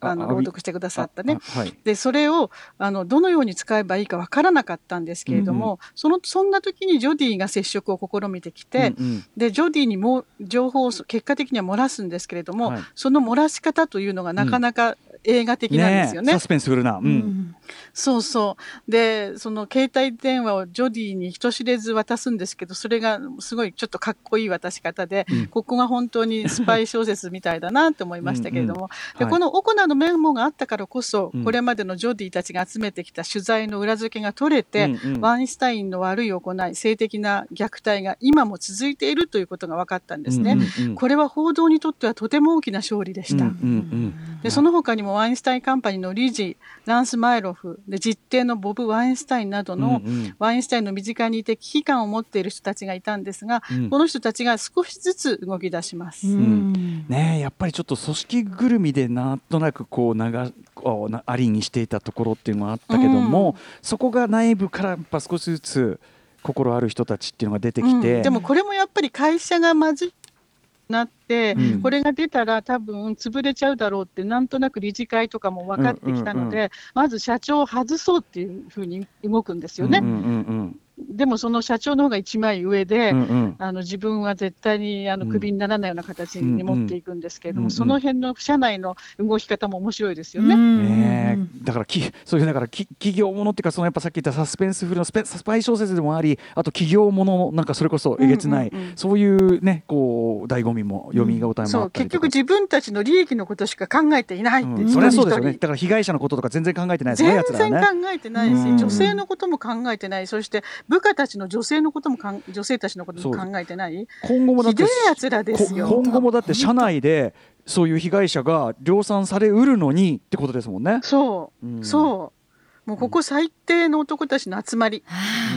あの朗読してくださったね、はい、でそれをあのどのように使えばいいかわからなかったんですけれども、うんうん、そのそんな時にジョディが接触を試みてきて、うんうん、でジョディにも情報を結果的には漏らすんですけれども、はい、その漏らし方というのがなかなか映画的なんですよね。ねサスペンスフルな、うん、そうそう。でその携帯電話をジョディに人知れず渡すんですけどそれがすごいちょっとかっこいい渡し方で、うん、ここが本当にスパイ小説みたいだなって思いましたけれども、うん。うん、でこのオコナーのメモがあったからこそ、これまでのジョディたちが集めてきた取材の裏付けが取れて、うんうん、ワインスタインの悪い行い性的な虐待が今も続いているということが分かったんですね。うんうん、これは報道にとってはとても大きな勝利でした。うんうんうん、でその他にもワインスタインカンパニーの理事ランス・マイロフで実定のボブ・ワインスタインなどの、うんうん、ワインスタインの身近にいて危機感を持っている人たちがいたんですが、うん、この人たちが少しずつ動き出します。うん、ねやっぱりちょっと組織ぐるみでなんとなくこう長ありにしていたところっていうのがあったけども、そこが内部からやっぱ少しずつ心ある人たちっていうのが出てきて、でもこれもやっぱり会社がまずいなって、うん、これが出たら多分潰れちゃうだろうってなんとなく理事会とかも分かってきたので、うんうんうん、まず社長を外そうっていうふうに動くんですよね。うんうんうんでもその社長の方が一枚上で、うんうん、あの自分は絶対にあのクビにならないような形に持っていくんですけれども、うんうん、その辺の社内の動き方も面白いですよね。ねだからきそういうだからき企業ものっていうかそのやっぱさっき言ったサスペンスフルのスペスパイ小説でもありあと企業ものなんかそれこそえげつない、うんうんうん、そういうねこう醍醐味も読み応えもあっ結局自分たちの利益のことしか考えていないって、うん、それはそうですよね。だから被害者のこととか全然考えてないですね全然考えてないし、女性のことも考えてない。そして部下下たちの女性のこともかん女性たちのことも考えてない？今後もだってやつらですよ。今後もだって社内でそういう被害者が量産されうるのにってことですもんね。そう、うん、そうもうここ最低の男たちの集まり。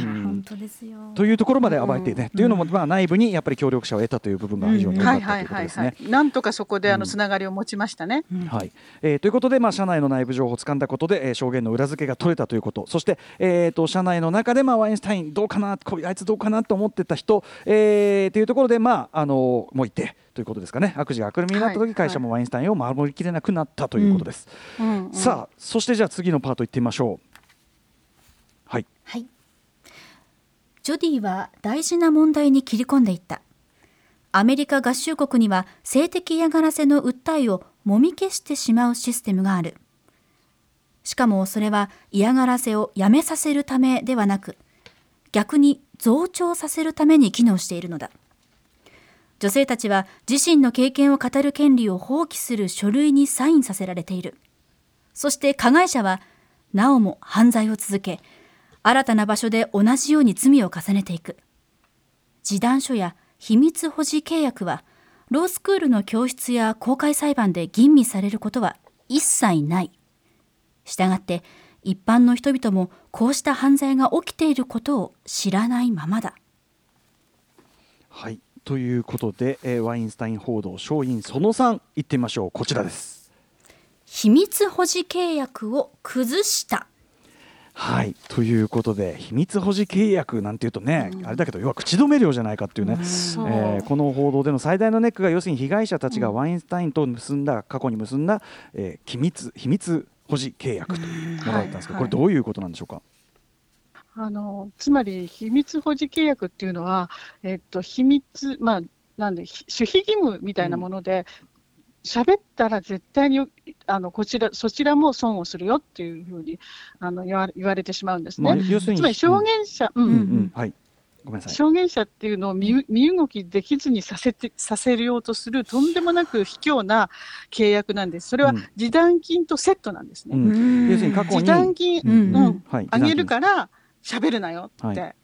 本当ですよ。というところまで暴いてね、というのも、まあ、内部にやっぱり協力者を得たという部分が非常に良かったということですね。なんとかそこであのつながりを持ちましたね。はい。えー、ということで、まあ、社内の内部情報を掴んだことで、えー、証言の裏付けが取れたということ。そして、えーと、社内の中で、まあ、ワインスタインどうかなこあいつどうかなと思ってた人、えー、というところで、まあ、あのもういて。ということですかね。悪事が悪夢になった時、会社もワインスタインを守りきれなくなったということです、さあそしてじゃあ次のパートいってみましょう。はい、はい、ジョディは大事な問題に切り込んでいった。アメリカ合衆国には性的嫌がらせの訴えをもみ消してしまうシステムがある。しかもそれは嫌がらせをやめさせるためではなく逆に増長させるために機能しているのだ女性たちは自身の経験を語る権利を放棄する書類にサインさせられている。そして加害者はなおも犯罪を続け新たな場所で同じように罪を重ねていく。示談書や秘密保持契約はロースクールの教室や公開裁判で吟味されることは一切ない。したがって一般の人々もこうした犯罪が起きていることを知らないままだ。はい。ということで、えー、ワインスタイン報道勝因その3いってみましょう。こちらです。秘密保持契約を崩した。はいということで秘密保持契約なんていうとね、うん、あれだけど要は口止め料じゃないかっていうね、うん、えー、この報道での最大のネックが要するに被害者たちがワインスタインと結んだ過去に結んだ、えー、機密秘密保持契約というものだったんですけど、これどういうことなんでしょうか？あのつまり秘密保持契約っていうのは、えっと、秘密、まあ、なんで守秘義務みたいなもので、喋ったら絶対にあのこちらそちらも損をするよっていうふうにあの言わ言われてしまうんですね。まあ、要するにつまり証言者、うん、うんうん、はい。ごめんなさい。証言者っていうのを身身動きできずにさせてさせようとするとんでもなく卑怯な契約なんです。それは示談金とセットなんですね。うん、要するに過去に示談金、うんうん。はい、あげるから喋るなよって。はい。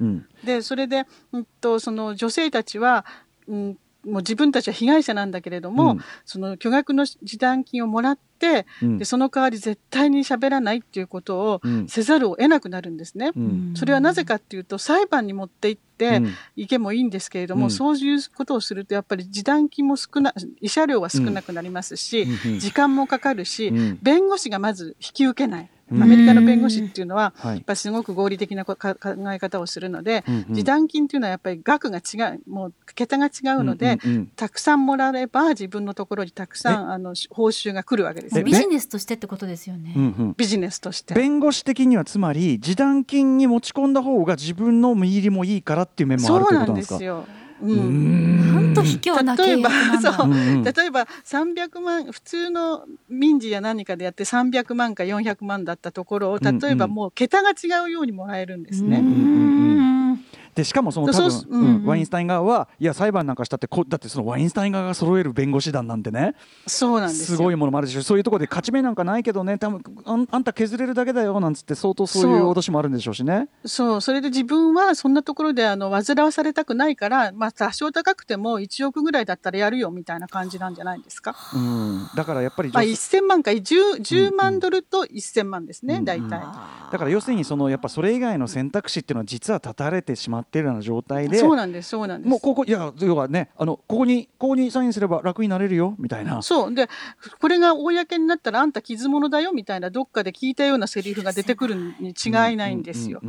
うん、でそれで、うんと、その女性たちは、うん、もう自分たちは被害者なんだけれども、うん、その巨額の示談金をもらって、うん、でその代わり絶対に喋らないっていうことをせざるを得なくなるんですね。うん、それはなぜかっていうと裁判に持って行っていけもいいんですけれども、そういうことをするとやっぱり示談金も少な慰謝料は少なくなりますし、時間もかかるし、弁護士がまず引き受けない。アメリカの弁護士っていうのは、やっぱすごく合理的な考え方をするので、示談金っていうのはやっぱり額が違う、もう桁が違うので、たくさんもらえば自分のところにたくさんあの報酬が来るわけですよね。ビジネス？としてってことですよね。ビジネスとして。弁護士的にはつまり示談金に持ち込んだ方が自分の身入りもいいからっていう面もあるということなんですか？そうなんですよ。うん、なん。と卑怯な例えばそう、例えば300万普通の民事や何かでやって300万か400万だったところを例えばもう桁が違うようにもらえるんですね。でしかもその多分、うんうん、ワインスタイン側はいや裁判なんかしたってこだってそのワインスタイン側が揃える弁護士団なんてね。そうなんですすごいものもあるでしょ。そういうところで勝ち目なんかないけどね。多分あんあんた削れるだけだよなんつって相当そういう脅しもあるんでしょうしね。そう。それで自分はそんなところであの煩わされたくないから、まあ、多少高くても1億ぐらいだったらやるよみたいな感じなんじゃないですか、うん、だからやっぱり、まあ、1000万か 10, 10万ドルと1000万ですね、うんうん、大体、だから要するにそのやっぱそれ以外の選択肢っていうのは実は断たれてしまっているような状態でそうなんですそうなんです。もうここいや要はねあのここにここにサインすれば楽になれるよみたいな。そう。でこれが公になったらあんた傷物だよみたいなどっかで聞いたようなセリフが出てくるに違いないんですよ。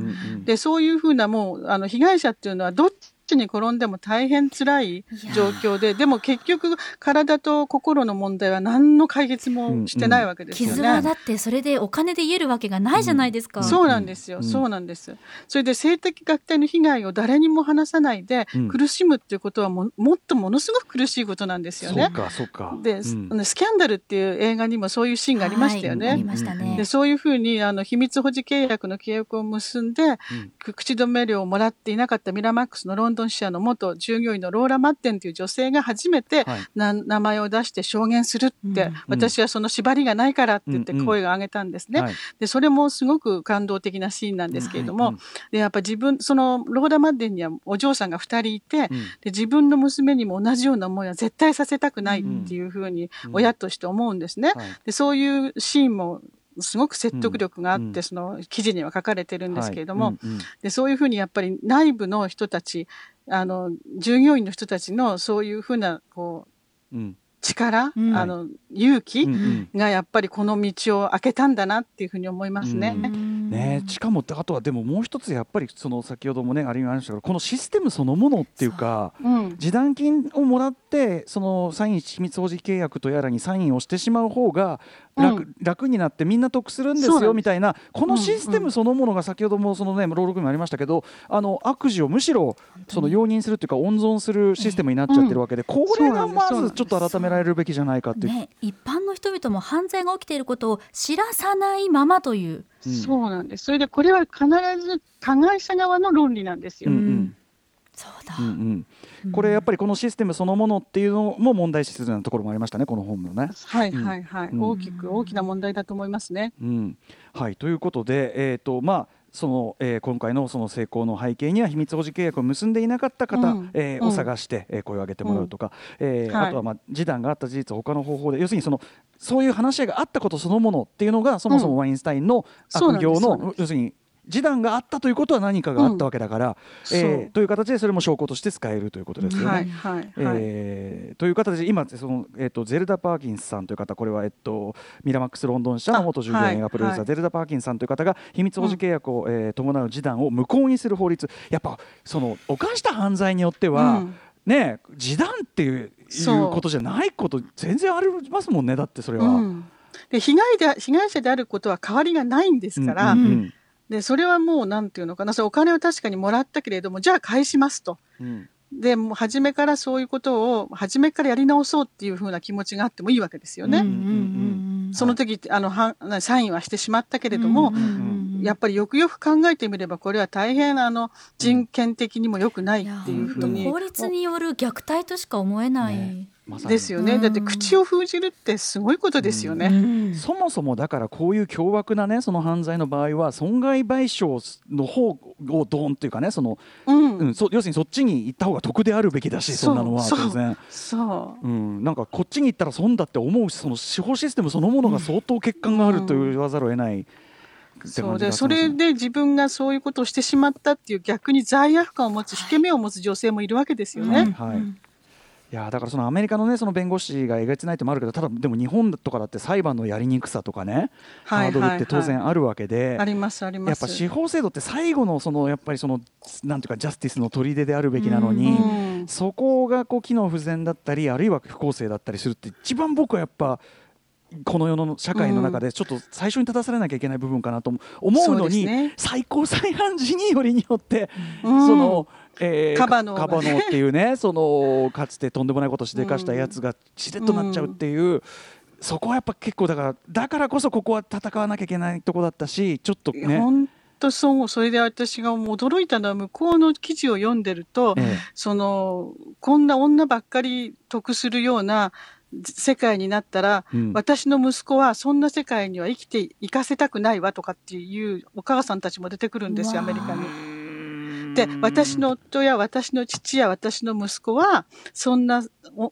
でそういうふうなもうあの被害者っていうのはどっちに転んでも大変辛い状況で、でも結局体と心の問題は何の解決もしてないわけですよね。傷はだってそれでお金で言えるわけがないじゃないですか。うん、そうなんですよ、そうなんです。それで性的虐待の被害を誰にも話さないで苦しむっていうことはももっとものすごく苦しいことなんですよね。そうかそうかで、うん、スキャンダルっていう映画にもそういうシーンがありましたよね。はい、ありましたね。でそういうふうにあの秘密保持契約の契約を結んで、口止め料をもらっていなかったミラマックスのロンドンドン支社の元従業員のローラ・マッテンという女性が初めて、はい、名前を出して証言するって、うん、私はその縛りがないからって言って声を上げたんですね。うんうん、でそれもすごく感動的なシーンなんですけれども、うんうん、でやっぱ自分そのローラ・マッテンにはお嬢さんが2人いて、で自分の娘にも同じような思いは絶対させたくないっていうふうに親として思うんですね。でそういうシーンもすごく説得力があって、うん、その記事には書かれてるんですけれども、はい。うんうん、でそういうふうにやっぱり内部の人たちあの従業員の人たちのそういうふうなこう、うん。力、うん、あの勇気がやっぱりこの道を開けたんだなっていうふうに思いますね。うん、ねしかもあとはでももう一つやっぱりその先ほどもねありましたけどこのシステムそのものっていうか、うん、示談金をもらってそのサイン秘密保持契約とやらにサインをしてしまう方が楽,、うん、楽になってみんな得するんですよみたいなこのシステムそのものが先ほどもそのね朗読にもありましたけどあの悪事をむしろその容認するっていうか温存するシステムになっちゃってるわけで、これがまずちょっと改められるべきじゃないかっていう、ね、一般の人々も犯罪が起きていることを知らさないままという、うん、そうなんですそれでこれは必ず加害者側の論理なんですよ。うんうんそうだ、うんうん、これやっぱりこのシステムそのものっていうのも問題視するようなところもありましたねこの本のね。はいはいはい、うん、大きく大きな問題だと思いますね。うん、はいということで、えーとまあ、その、えー、今回のその成功の背景には秘密保持契約を結んでいなかった方、うん、えー、を探して、えー、声を上げてもらうとか、うん、えーはい、あとは、まあ、示談があった事実他の方法で要するにそのそういう話し合いがあったことそのものっていうのがそもそもワインスタインの悪行の、要するに示談があったということは何かがあったわけだから、うん、えー、という形でそれも証拠として使えるということですよね。はいはい、えー、という形で今その、えーと、ゼルダ・パーキンスさんという方これは、えっと、ミラマックス・ロンドン社の元従業員がプロデューサー、はい、ゼルダ・パーキンスさんという方が秘密保持契約を、うん、えー、伴う示談を無効にする法律。やっぱその犯した犯罪によっては、うん。ね示談っていうことじゃないこと全然ありますもんね。だってそれは。うん、で被害で被害者であることは変わりがないんですから、うんうんうんでそれはもうなんていうのかな。そお金を確かにもらったけれどもじゃあ返しますと。うん。でもう初めからそういうことを初めからやり直そうっていうふうな気持ちがあってもいいわけですよね。うんうんうん、その時あのはサインはしてしまったけれども、うんうんうん、やっぱりよくよく考えてみればこれは大変あの人権的にも良くないっていうふうに、法律による虐待としか思えない。ねですよね、だって口を封じるってすごいことですよね、うん。うん、そもそもだからこういう凶悪なねその犯罪の場合は損害賠償の方をドーンっていうかねその、うん。うん、そ要するにそっちに行った方が得であるべきだしそんなのは当然。そう、うん、なんかこっちに行ったら損だって思うしその司法システムそのものが相当欠陥があると言わざるを得ない。そうでそれで自分がそういうことをしてしまったっていう逆に罪悪感を持つ引け目を持つ女性もいるわけですよね。はい、はいいやだからそのアメリカのねその弁護士がえげつないってもあるけどただでも日本とかだって裁判のやりにくさとかね、ハードルって当然あるわけで、ありますあります。やっぱ司法制度って最後のそのやっぱりそのなんていうかジャスティスの砦であるべきなのに、そこがこう機能不全だったりあるいは不公正だったりするって一番僕はやっぱこの世の社会の中でちょっと最初に立たされなきゃいけない部分かなと思う。のに、ね、最高裁判事によりによって、その。えー、カバノ、カバノっていうねそのかつてとんでもないことしでかしたやつがしれっとなっちゃうっていう。うんそこはやっぱ結構だからだからこそここは戦わなきゃいけないとこだったしちょっとね。本当そうそれで私が驚いたのは向こうの記事を読んでると、ええ、そのこんな女ばっかり得するような世界になったら、うん、私の息子はそんな世界には生きていかせたくないわとかっていうお母さんたちも出てくるんですよアメリカに。で、私の夫や私の父や私の息子は、そんな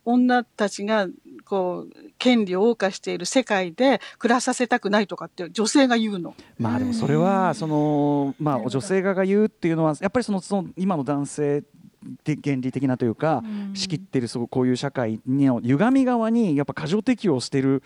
女たちが、こう、権利を謳歌している世界で暮らさせたくないとかって女性が言うの。まあでもそれは、その、まあ女性側が言うっていうのは、やっぱりその、その今の男性で原理的なというか、仕切ってるそうこういう社会の歪み側にやっぱ過剰適応してる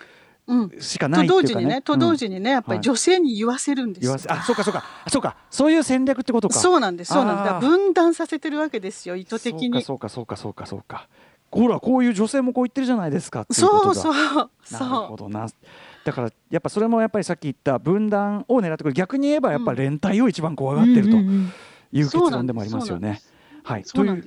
しかないと同時にね、と同時にね、やっぱり女性に言わせるんですよ。あ、そうかそうか、そうか、そういう戦略ってことか。そうなんです、そうなんです。分断させてるわけですよ、意図的に。そうかそうかそうかそうか。ほら、こういう女性もこう言ってるじゃないですかそうそう。なるほどな。だからやっぱそれもやっぱりさっき言った分断を狙ってくる逆に言えばやっぱり連帯を一番怖がってるという結論でもありますよね。はい、という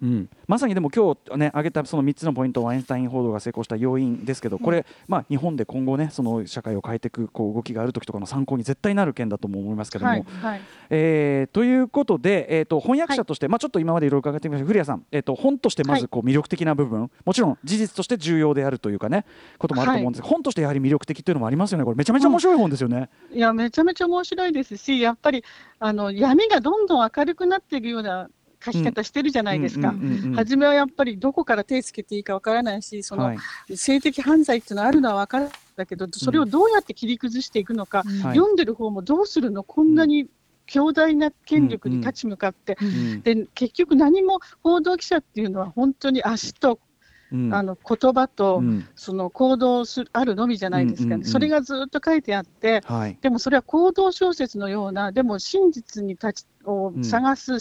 うん、まさにでも今日ね挙げたその3つのポイントワインスタイン報道が成功した要因ですけどこれ、うん、まあ、日本で今後ねその社会を変えていくこう動きがある時とかの参考に絶対なる件だとも思いますけども。はいはい、えー、ということで、えーと、翻訳者として、はい、まあ、ちょっと今までいろいろ伺ってみました古谷さん、えーと、本としてまずこう魅力的な部分、もちろん事実として重要であるというかねこともあると思うんですが、本としてやはり魅力的というのもありますよねこれめちゃめちゃ面白い本ですよね。いやめちゃめちゃ面白いですしやっぱりあの闇がどんどん明るくなっていくような書き方してるじゃないですか。初めはやっぱりどこから手つけていいかわからないし、その、性的犯罪っていうのはあるのは分かるんだけど、それをどうやって切り崩していくのか、読んでる方もどうするの、こんなに強大な権力に立ち向かって、で結局何も報道記者っていうのは本当に足とうん、あの言葉と、その行動するあるのみじゃないですか。ね、それがずっと書いてあって、はい、でもそれは行動小説のような、でも真実に立ちを探す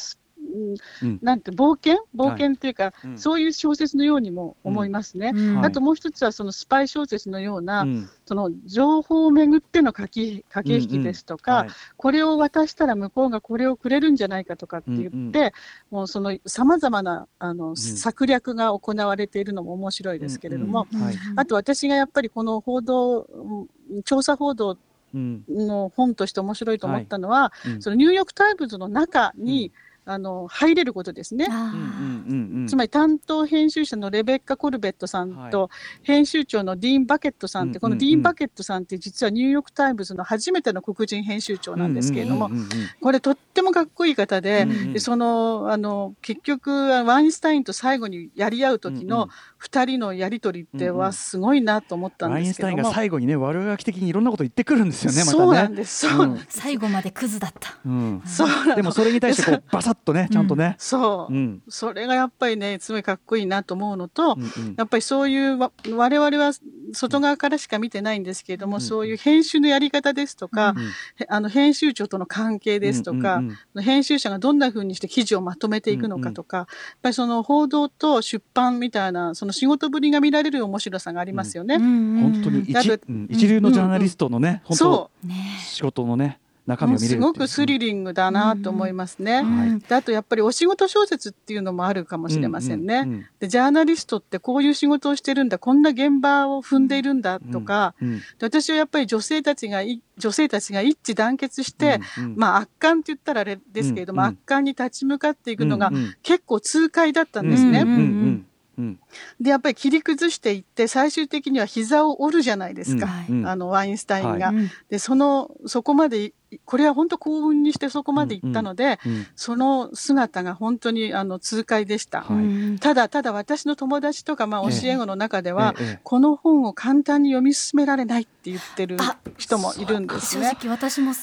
なんて冒険？冒険っていうか、はい、そういう小説のようにも思いますね。うん、あともう一つはそのスパイ小説のような、うん、その情報をめぐっての駆け駆け引きですとか、うんうん。はい、これを渡したら向こうがこれをくれるんじゃないかとかって言って、うんうん、もうそのさまざまなあの、策略が行われているのも面白いですけれども、うんうん。はい、あと私がやっぱりこの報道調査報道の本として面白いと思ったのは、はい、そのニューヨーク・タイムズの中に、うんあの入れることですね。つまり担当編集者のレベッカ・コルベットさんと、編集長のディーン・バケットさんって、このディーン・バケットさんって実はニューヨーク・タイムズの初めての黒人編集長なんですけれども、これとってもかっこいい方で、でそのあの結局ワインスタインと最後にやり合う時の2人のやり取りってはすごいなと思ったんですけども、ワインスタインが最後にね悪あがき的にいろんなこと言ってくるんですよね。またね。そうなんです。最後までクズだった。そうでもそれに対してこうバサッとね、ちゃんとね。うん、そう、うん、それがやっぱりね、すごいかっこいいなと思うのと、うんうん、やっぱりそういう、我々は外側からしか見てないんですけれども、うんうん、そういう編集のやり方ですとか、うんうん、あの、編集長との関係ですとか、うんうん、編集者がどんな風にして記事をまとめていくのかとか、うんうん、やっぱりその報道と出版みたいな、その仕事ぶりが見られる面白さがありますよね。本当に一,、一流のジャーナリストのね、本当、仕事のね、中身を見れるすごくスリリングだなと思いますね。であとやっぱりお仕事小説っていうのもあるかもしれませんね。でジャーナリストってこういう仕事をしてるんだこんな現場を踏んでいるんだとか、で私はやっぱり女性たちが女性たちが一致団結して、まあ圧巻って言ったらあれですけれども、圧巻に立ち向かっていくのが結構痛快だったんですね。うん、でやっぱり切り崩していって最終的には膝を折るじゃないですか、うん、あのワインスタインが。はい、でそのそこまでこれは本当幸運にしてそこまで行ったので、うんうん、その姿が本当にあの痛快でした、はい、ただただ私の友達とか、まあ、教え子の中では、えええ、この本を簡単に読み進められないって言ってる人もいるんですね。正直私も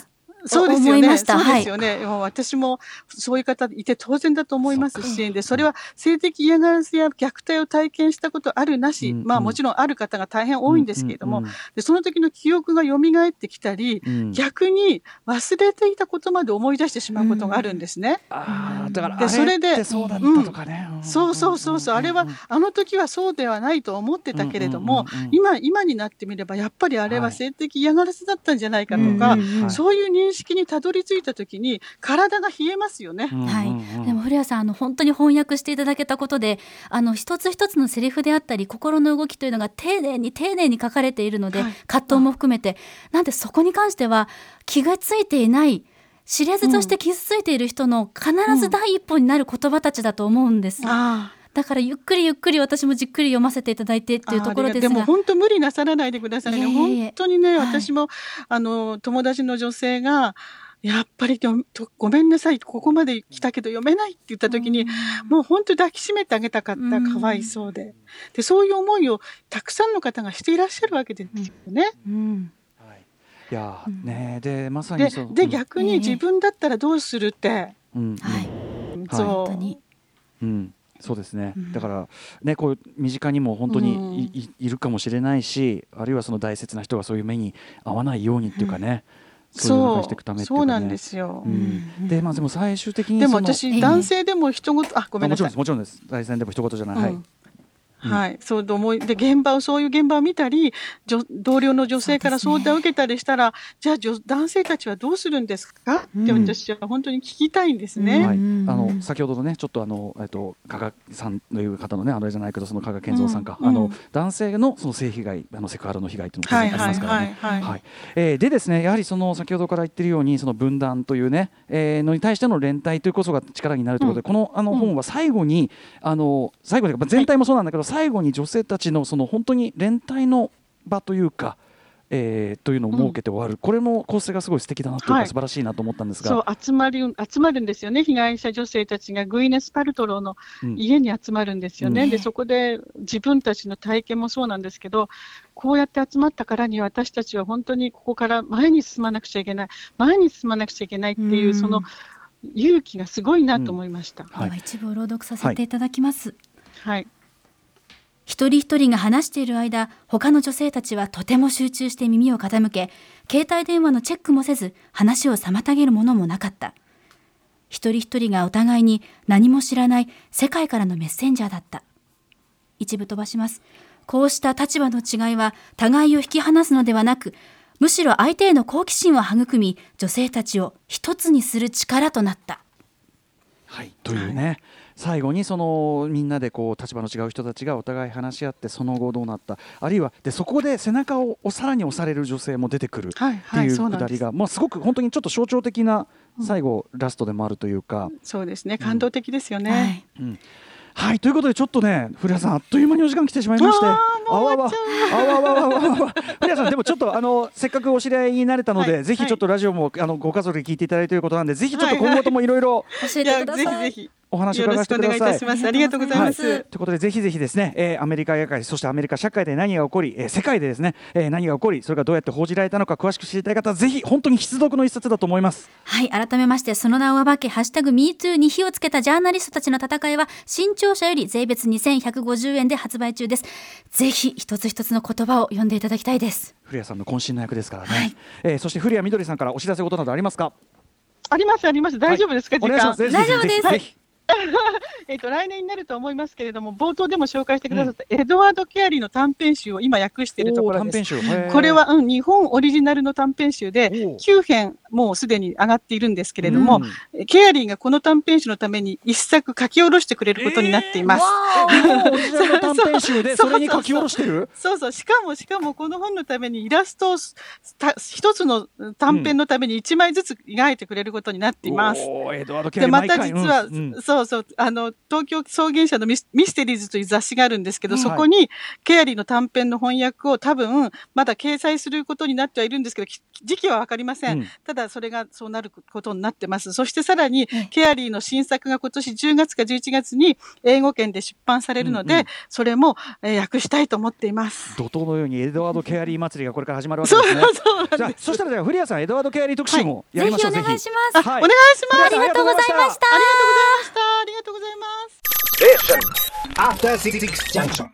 そうですよね。そうですよね。はい、私もそういう方いて当然だと思いますし、で、それは性的嫌がらせや虐待を体験したことあるなし、うんうん、まあもちろんある方が大変多いんですけれども、うんうん、でその時の記憶が蘇ってきたり、うん、逆に忘れていたことまで思い出してしまうことがあるんですね。うん、ああ、だからでそれでそうだったとかね、うん。そうそうそうそう。あれはあの時はそうではないと思ってたけれども、今今になってみればやっぱりあれは性的嫌がらせだったんじゃないかとか、そういう認識にたどり着いた時に体が冷えますよね。はい。でも古谷さんあの本当に翻訳していただけたことで、あの一つ一つのセリフであったり心の動きというのが丁寧に丁寧に書かれているので、はい、葛藤も含めて、なんでそこに関しては気がついていない。知れずとして傷ついている人の必ず第一歩になる言葉たちだと思うんです。うんうんだからゆっくりゆっくり私もじっくり読ませていただいてっていうところですが。でも本当無理なさらないでくださいね。本当にね、はい、私もあの友達の女性がやっぱりごめんなさい、ここまで来たけど読めないって言った時に、もう本当抱きしめてあげたかった、かわいそうで。で、そういう思いをたくさんの方がしていらっしゃるわけですよね。うん。い。やねでまさにでで逆に自分だったらどうするって、うん、はい、そう、うん、そうですね、うん、だからねこう身近にも本当にい,、いるかもしれないしあるいはその大切な人がそういう目に遭わないようにっていうかね、そうしていくためね、そうなんですよ。うん、でまあでも最終的にでも私男性でも人事あごめんなさい。もちろんですもちろんです。大戦でも人事じゃない。うん、はい、そうと思いで現場をそういう現場を見たり同僚の女性から相談を受けたりしたら、ね、じゃあ男性たちはどうするんですか、って私は本当に聞きたいんですね。はい、あの先ほどのねちょっとあのえっと加賀さんという方のねあれじゃないけどその加賀健三さんか、あの男性のその性被害あのセクハラの被害というのがありますからね。はい。えでですねやはりその先ほどから言ってるようにその分断というね、えー、のに対しての連帯というこそが力になるということで、このあの本は最後にあの最後で全体もそうなんだけど、最後に女性たちのその本当に連帯の場というか。えー、というのを設けて終わる、うん、これも構成がすごい素敵だなというか、はい、素晴らしいなと思ったんですが。そう集まる集まるんですよね、被害者女性たちがグイネス・パルトローの家に集まるんですよね、うん、でそこで自分たちの体験もそうなんですけど、こうやって集まったからに私たちは本当にここから前に進まなくちゃいけない、前に進まなくちゃいけないっていう、うん、その勇気がすごいなと思いました。はい、一部朗読させていただきます。はい、はい一人一人が話している間、他の女性たちはとても集中して耳を傾け、携帯電話のチェックもせず、話を妨げるものもなかった。一人一人がお互いに何も知らない世界からのメッセンジャーだった。一部飛ばします。こうした立場の違いは互いを引き離すのではなく、むしろ相手への好奇心を育み、女性たちを一つにする力となった。はい、というね。最後にそのみんなでこう立場の違う人たちがお互い話し合ってその後どうなった。あるいはでそこで背中をさらに押される女性も出てくるっていうくだりが、まあ、す。ごく本当にちょっと象徴的な最後、ラストでもあるというか。そうですね。感動的ですよね。うん、うんはい。ということでちょっとね古谷さんあっという間にお時間来てしまいまして。あわわあわわわわわ古谷さんでもちょっとあのせっかくお知り合いになれたので、はい、ぜひちょっとラジオも、あのご家族で聞いていただいていることなんでぜひちょっと今後ともいろいろ。教えてください。ぜひぜひお話を伺わせてください。ありがとうございます。はい、ということでぜひぜひですね、えー、アメリカ社会そしてアメリカ社会で何が起こり、えー、世界でですね、えー、何が起こりそれがどうやって報じられたのか詳しく知りたい方はぜひ本当に必読の一冊だと思います。はい改めましてその名を暴けハッシュタグ MeToo に火をつけたジャーナリストたちの戦いは新潮社より税別2150円で発売中です。ぜひ一つ一つの言葉を読んでいただきたいです。古谷さんの渾身の役ですからね。はい、えー、そして古谷みどりさんからお知らせことなどありますか？ありますあります大丈夫ですか、はい、大丈夫です。えっと来年になると思いますけれども冒頭でも紹介してくださった、エドワード・ケアリーの短編集を今訳しているところです。これは、うん、日本オリジナルの短編集で9編もうすでに上がっているんですけれども、うん、ケアリーがこの短編集のために一作書き下ろしてくれることになっています。短編集でそれに書き下ろしてるそうそうしかもしかもこの本のためにイラストを一つの短編のために1枚ずつ描いてくれることになっています。でまた実は、うんそうそう、あの、東京草原社のミスミステリーズという雑誌があるんですけど、はい、そこに、ケアリーの短編の翻訳を多分、まだ掲載することになってはいるんですけど、時期はわかりません、ただ、それがそうなることになってます。そしてさらに、ケアリーの新作が今年10月か11月に英語圏で出版されるので、うんうん、それも、えー、訳したいと思っています。怒涛のようにエドワード・ケアリー祭りがこれから始まるわけですね。そうそうじゃそしたらじゃあ、古谷さん、エドワード・ケアリー特集もやりましょう。はい、ぜひお願いします。はい、お願いします。ありがとうございました。ありがとうございました。ありがとうございました。ありがとうございます。After Six Junction.